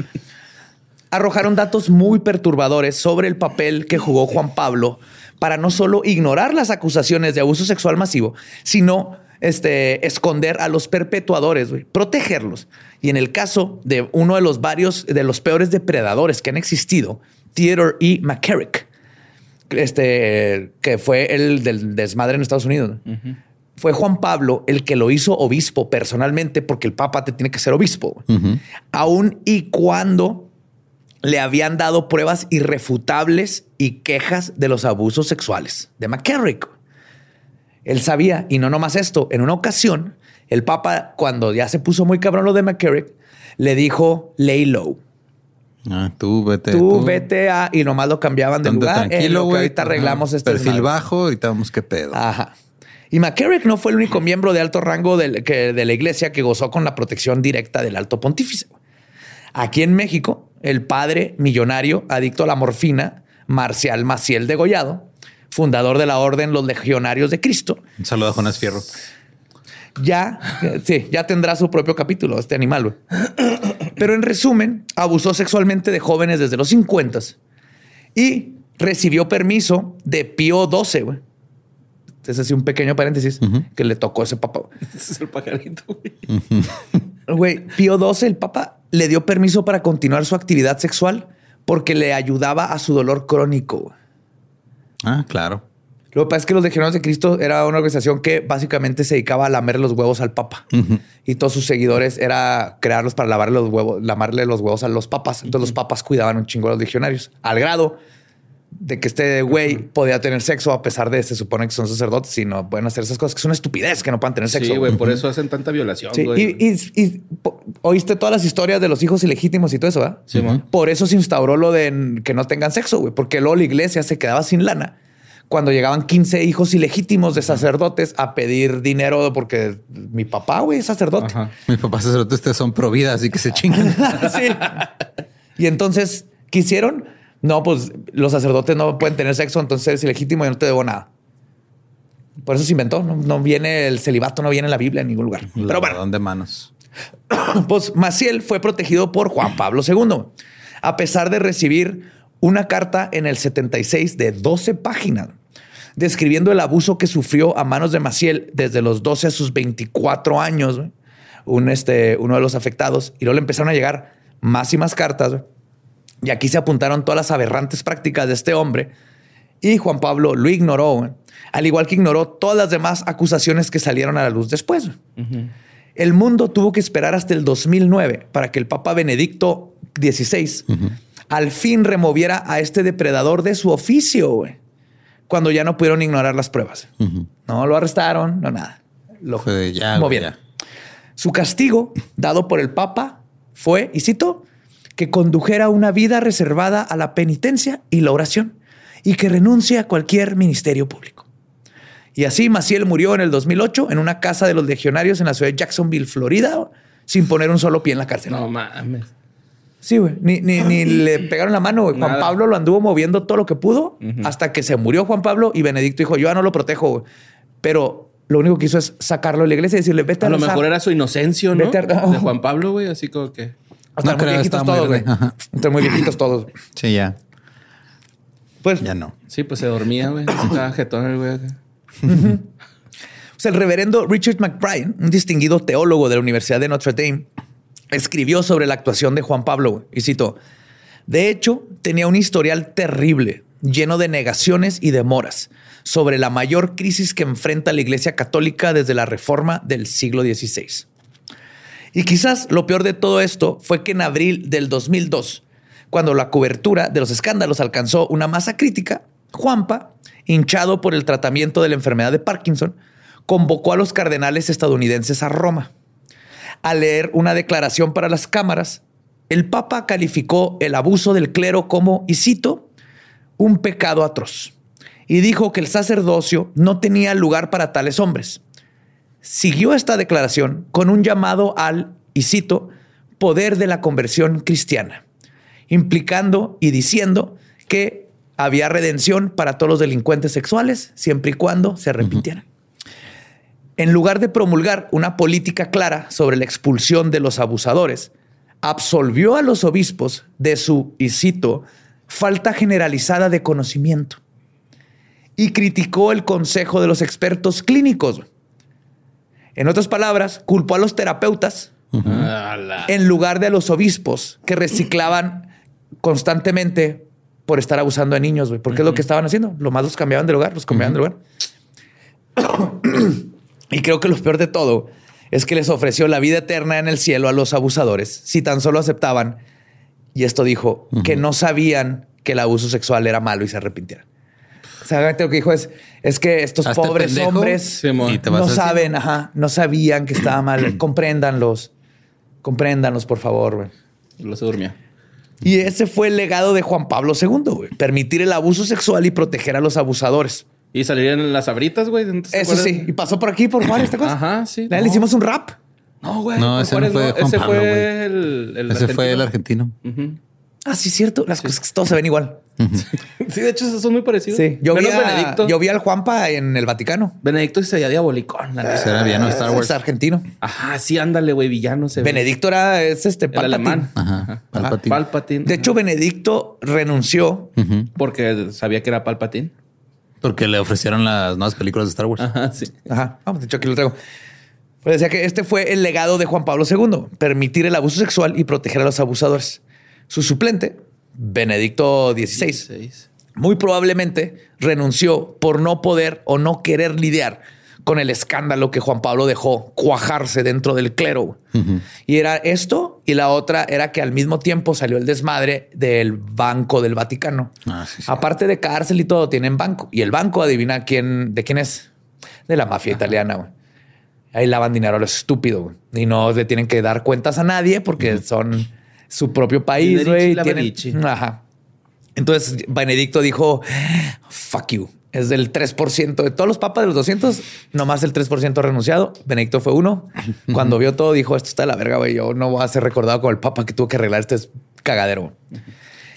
arrojaron datos muy perturbadores sobre el papel que jugó Juan Pablo para no solo ignorar las acusaciones de abuso sexual masivo, sino este, esconder a los perpetuadores, protegerlos. Y en el caso de uno de los varios, de los peores depredadores que han existido, Theodore E. McCarrick, este, que fue el del desmadre en Estados Unidos. Fue Juan Pablo el que lo hizo obispo personalmente, porque el papa te tiene que ser obispo. Aún y cuando le habían dado pruebas irrefutables y quejas de los abusos sexuales de McCarrick. Él sabía, y no nomás esto, en una ocasión, el Papa, cuando ya se puso muy cabrón lo de McCarrick, le dijo, lay low. Ah, tú vete. Tú, vete a. Y nomás lo cambiaban de lugar. Tranquilo, güey. Ahorita arreglamos este. Perfil bajo, ahorita vamos qué pedo. Ajá. Y McCarrick no fue el único miembro de alto rango de, que, de la iglesia que gozó con la protección directa del alto pontífice. Aquí en México, el padre millonario, adicto a la morfina, Marcial Maciel Degollado, fundador de la Orden Los Legionarios de Cristo. Un saludo a Jonas Fierro. ya, sí, ya tendrá su propio capítulo, este animal. güey. Pero en resumen, abusó sexualmente de jóvenes desde los 50 y recibió permiso de Pío XII, güey. Es así un pequeño paréntesis que le tocó ese papá. Ese es el pajarito, güey. Güey, Pío XII, el papa, le dio permiso para continuar su actividad sexual porque le ayudaba a su dolor crónico. Ah, claro. Lo que pasa es que los Legionarios de Cristo era una organización que básicamente se dedicaba a lamer los huevos al papa. Y todos sus seguidores era crearlos para lavarle los huevos, lamarle los huevos a los papas. Entonces los papas cuidaban un chingo a los legionarios. Al grado de que este güey podía tener sexo a pesar de se supone que son sacerdotes y no pueden hacer esas cosas, que es una estupidez que no puedan tener sexo. Sí, güey, por eso hacen tanta violación, Sí, güey. y, y- y po- oíste todas las historias de los hijos ilegítimos y todo eso, ¿verdad? Sí, man. Por eso se instauró lo de que no tengan sexo, güey, porque luego la iglesia se quedaba sin lana cuando llegaban 15 hijos ilegítimos de sacerdotes a pedir dinero porque mi papá, güey, es sacerdote. Ajá. Mis papás sacerdotes ustedes son pro vida, así que se chingan. Sí. Y entonces, ¿qué hicieron? No, pues los sacerdotes no pueden tener sexo, entonces eres ilegítimo y no te debo nada. Por eso se inventó. No, no viene el celibato, no viene en la Biblia en ningún lugar. Pero bueno, de manos. pues Maciel fue protegido por Juan Pablo II, a pesar de recibir una carta en el 76 de 12 páginas, describiendo el abuso que sufrió a manos de Maciel desde los 12 a sus 24 años, un, este, uno de los afectados, y luego le empezaron a llegar más y más cartas. Y aquí se apuntaron todas las aberrantes prácticas de este hombre, y Juan Pablo lo ignoró, al igual que ignoró todas las demás acusaciones que salieron a la luz después. El mundo tuvo que esperar hasta el 2009 para que el Papa Benedicto XVI al fin removiera a este depredador de su oficio. Cuando ya no pudieron ignorar las pruebas. No lo arrestaron, no nada. Lo Fue ya, movieron. ya. Su castigo dado por el Papa fue, y cito, que condujera una vida reservada a la penitencia y la oración y que renuncie a cualquier ministerio público. Y así Maciel murió en el 2008 en una casa de los legionarios en la ciudad de Jacksonville, Florida, sin poner un solo pie en la cárcel. No mames. Sí, güey. Ni, ni- ni le pegaron la mano. güey. Juan Nada. Pablo lo anduvo moviendo todo lo que pudo hasta que se murió Juan Pablo y Benedicto dijo, yo ya no lo protejo, güey. Pero lo único que hizo es sacarlo de la iglesia y decirle, vete a, A lo rezar". mejor era su inocencio, ¿no? Vete a- De Juan Pablo, güey. Así como que... Están No muy creo, viejitos todos, güey. Están muy viejitos todos. Sí, ya. Pues, Ya no. Sí, pues se dormía, güey. Estaba jetón el güey. pues el reverendo Richard McBride, un distinguido teólogo de la Universidad de Notre Dame, escribió sobre la actuación de Juan Pablo, güey, y cito, de hecho, tenía un historial terrible, lleno de negaciones y demoras, sobre la mayor crisis que enfrenta la Iglesia Católica desde la Reforma del siglo XVI. Y quizás lo peor de todo esto fue que en abril del 2002, cuando la cobertura de los escándalos alcanzó una masa crítica, Juanpa, hinchado por el tratamiento de la enfermedad de Parkinson, convocó a los cardenales estadounidenses a Roma. Al leer una declaración para las cámaras, el Papa calificó el abuso del clero como, y cito, un pecado atroz, y dijo que el sacerdocio no tenía lugar para tales hombres siguió esta declaración con un llamado al, y cito, poder de la conversión cristiana, implicando y diciendo que había redención para todos los delincuentes sexuales siempre y cuando se arrepintieran. En lugar de promulgar una política clara sobre la expulsión de los abusadores, absolvió a los obispos de su, y cito, falta generalizada de conocimiento y criticó el consejo de los expertos clínicos. En otras palabras, culpó a los terapeutas en lugar de a los obispos que reciclaban constantemente por estar abusando de niños, güey. Porque es lo que estaban haciendo. Lo más los cambiaban de lugar, los cambiaban de lugar. y creo que lo peor de todo es que les ofreció la vida eterna en el cielo a los abusadores si tan solo aceptaban, y esto dijo, que no sabían que el abuso sexual era malo y se arrepintieran. O sea, realmente lo que dijo es, es que estos Hazte pobres pendejo hombres no saben, ajá, no sabían que estaba mal. Compréndanlos. Compréndanlos, por favor, güey. Lo se durmió. Y ese fue el legado de Juan Pablo II, güey. Permitir el abuso sexual y proteger a los abusadores. Y salieron las abritas, güey. ¿no te Eso sí. Y pasó por aquí, por Juárez, ¿te acuerdas? Ajá, sí. Le No. hicimos un rap. No, güey. No, ese no fue Juan Ese Pablo, fue el, el Ese fue el argentino. Ah, sí, cierto. Las cosas que todos se ven igual. sí, de hecho, esos son muy parecidos. Sí, yo vi, a, yo vi al Juanpa en el Vaticano. Benedicto se veía diabolicón. Será villano de Star Wars. Es argentino. Ajá, sí, ándale, güey, villano. Se Benedicto era es este el alemán. Ajá. Palpatine. Palpatine. De hecho, Benedicto renunció porque sabía que era Palpatine. Porque le ofrecieron las nuevas películas de Star Wars. Ajá, sí. Ajá. Vamos, de hecho, aquí lo traigo. Pues decía que este fue el legado de Juan Pablo II, permitir el abuso sexual y proteger a los abusadores. Su suplente, Benedicto XVI, muy probablemente renunció por no poder o no querer lidiar con el escándalo que Juan Pablo dejó cuajarse dentro del clero. Y era esto, y la otra era que al mismo tiempo salió el desmadre del Banco del Vaticano. Ah, sí, sí. Aparte de cárcel y todo, tienen banco. Y el banco, adivina quién, de quién es. De la mafia italiana. Ahí lavan dinero a lo estúpido y no le tienen que dar cuentas a nadie porque son su propio país. Güey. Ajá. Entonces Benedicto dijo, fuck you. Es del 3% de todos los papas de los 200, nomás el 3% renunciado. Benedicto fue uno. Cuando vio todo, dijo: Esto está de la verga, güey. Yo no voy a ser recordado como el papa que tuvo que arreglar este cagadero.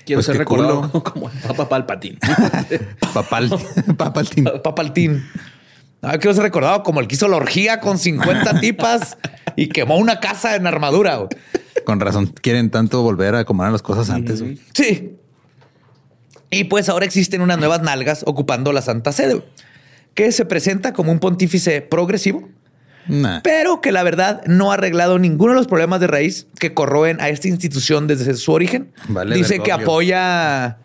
Quiero Pues ser recordado culo. como el Papa Palpatine. Papal. Papaltín. Papaltín. Ah, quiero ser recordado como el que hizo la orgía con 50 tipas y quemó una casa en armadura. güey. Con razón. Quieren tanto volver a acomodar las cosas antes. Sí. Y pues ahora existen unas nuevas nalgas ocupando la Santa Sede, que se presenta como un pontífice progresivo, Nah. pero que la verdad no ha arreglado ninguno de los problemas de raíz que corroen a esta institución desde su origen. Vale, Dice que apoya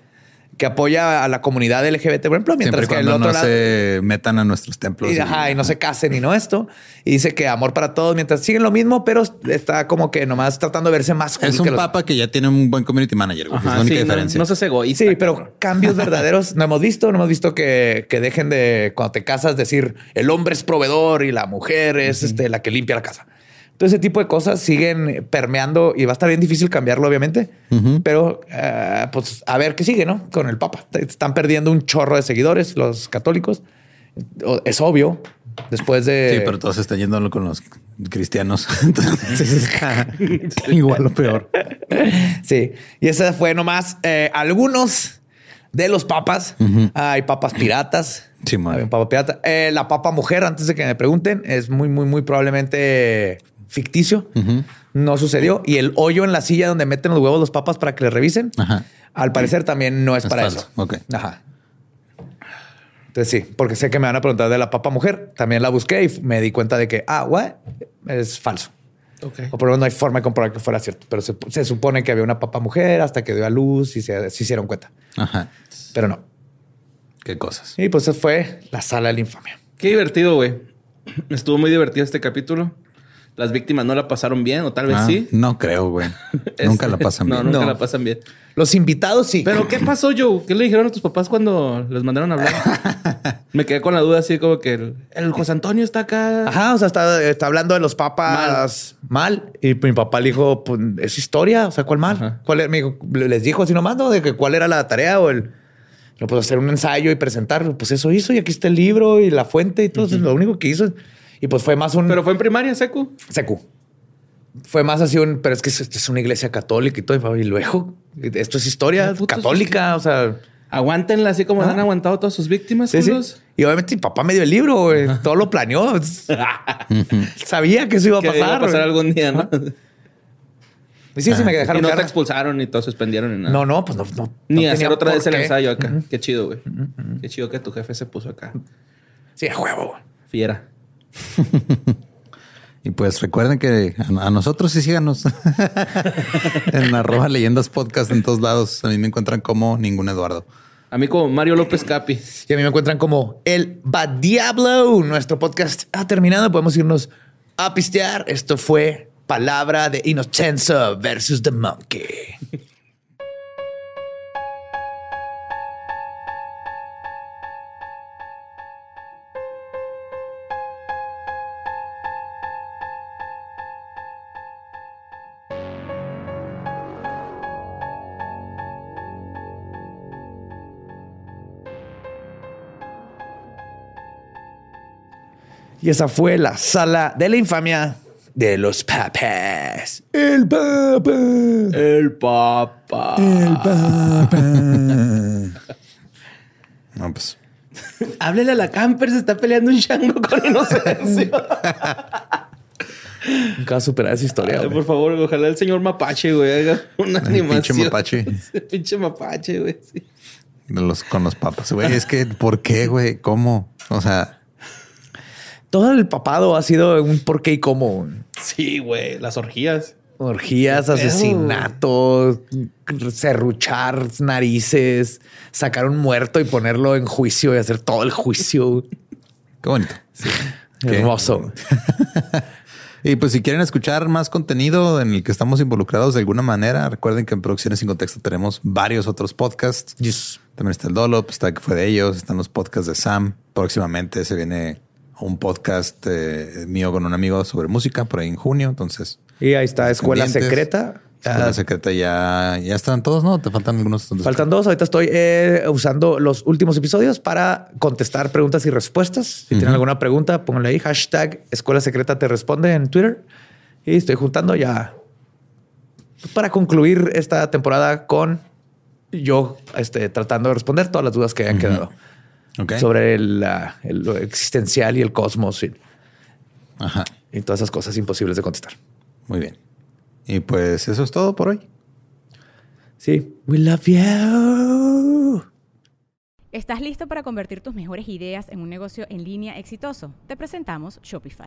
que apoya a la comunidad LGBT, por ejemplo, mientras que el otro no lado se metan a nuestros templos. y, ajá, y no se casen y no esto. Y dice que amor para todos mientras siguen lo mismo, pero está como que nomás tratando de verse más cool Es que un los- papa que ya tiene un buen community manager. güey. es la única sí, no, diferencia. no seas egoísta. Sí, pero cabrón. cambios verdaderos no hemos visto. No hemos visto que, que dejen de, cuando te casas, decir el hombre es proveedor y la mujer es este, la que limpia la casa. Todo ese tipo de cosas siguen permeando y va a estar bien difícil cambiarlo, obviamente. Pero eh, pues a ver qué sigue, ¿no? Con el Papa. Están perdiendo un chorro de seguidores, los católicos. Es obvio. Después de. Sí, pero todos están yendo con los cristianos. Entonces está igual o peor. Sí, y esa fue nomás eh, algunos de los papas. Hay papas piratas. Sí, man. Hay un papa pirata. Eh, la papa mujer, antes de que me pregunten, es muy, muy, muy probablemente ficticio. No sucedió. Y el hoyo en la silla donde meten los huevos los papas para que les revisen, Ajá. al parecer también no es, Es para falso. eso. Ok. Ajá. Entonces sí, porque sé que me van a preguntar de la papa mujer. También la busqué y me di cuenta de que, ah, what? Es falso. Ok. O por lo menos no hay forma de comprobar que fuera cierto, pero se, se supone que había una papa mujer hasta que dio a luz y se, se hicieron cuenta, Ajá. pero no. Qué cosas. Y pues esa fue la sala de la infamia. Qué divertido, güey. Estuvo muy divertido este capítulo. Las víctimas no la pasaron bien, o tal vez Ah, sí. No creo, güey. Nunca la pasan no, bien. nunca No. la pasan bien. Los invitados sí. Pero, ¿qué pasó, Joe? ¿Qué le dijeron a tus papás cuando les mandaron a hablar? Me quedé con la duda así como que el, el José Antonio está acá. Ajá, o sea, está, está hablando de los papas mal. Y mi papá le dijo, pues, es historia. O sea, ¿cuál mal? Ajá. ¿Cuál era? Me dijo, les dijo así nomás, ¿no? De que cuál era la tarea o el... No, pues hacer un ensayo y presentarlo. Pues eso hizo y aquí está el libro y la fuente y todo. Es lo único que hizo. Y pues fue más un... Pero fue en primaria, Secu. Secu. Fue más así un, pero es que es, es una iglesia católica y todo. Y luego, esto es historia Ah, católica. O sea, Aguántenla así como Ah. han aguantado todas sus víctimas, sí, sí. Y obviamente mi papá me dio el libro, güey. Todo lo planeó. Sabía que eso iba a Que pasar. iba a pasar algún día, ¿no? Y sí, sí, me y dejaron no te quedar. expulsaron ni te suspendieron ni nada. No, no, pues no. no Ni no hacer otra vez el qué. ensayo acá. Qué chido, güey. Qué chido que tu jefe se puso acá. Sí, a huevo. güey. Fiera. Y pues recuerden que a, nosotros sí síganos en arroba leyendas podcast en todos lados. A mí me encuentran como ningún Eduardo. A mí como Mario López Capi. Y a mí me encuentran como el Bad Diablo. Nuestro podcast ha terminado. Podemos irnos a pistear. Esto fue Palabra de Inocenza versus The Monkey. Y esa fue la sala de la infamia de los papas. El papa. El papa. El papa. No, pues. Háblele a la camper, se está peleando un chango con inocencia. Nunca va a superar esa historia. Ay, güey. por favor, ojalá el señor mapache, güey, haga una El animación. pinche mapache. El pinche mapache, güey. sí. De los, con los papas, güey. Es que, ¿por qué, güey? ¿Cómo? O sea, Todo el papado ha sido un por qué y cómo. Sí, güey, las orgías. Orgías, asesinatos, serruchar narices, sacar un muerto y ponerlo en juicio y hacer todo el juicio. qué bonito. Qué- Hermoso. Y pues si quieren escuchar más contenido en el que estamos involucrados de alguna manera, recuerden que en Producciones sin Contexto tenemos varios otros podcasts. Yes. También está el Dolop, está que fue de ellos, están los podcasts de Sam. Próximamente se viene un podcast eh, mío con un amigo sobre música por ahí en junio. Entonces, Y ahí está Escuela. Secreta. Escuela Ah, Secreta ya, ya están todos, ¿no? Te faltan algunos. Faltan dos. Ahorita estoy eh, usando los últimos episodios para contestar preguntas y respuestas. Si tienen alguna pregunta, pónganle ahí. Hashtag Escuela Secreta te responde en Twitter. Y estoy juntando ya para concluir esta temporada con yo este, tratando de responder todas las dudas que hayan quedado Ok. sobre el- lo existencial y el cosmos y, Ajá. y todas esas cosas imposibles de contestar. Muy bien. Y pues eso es todo por hoy. Sí. We love you. ¿Estás listo para convertir tus mejores ideas en un negocio en línea exitoso? Te presentamos Shopify.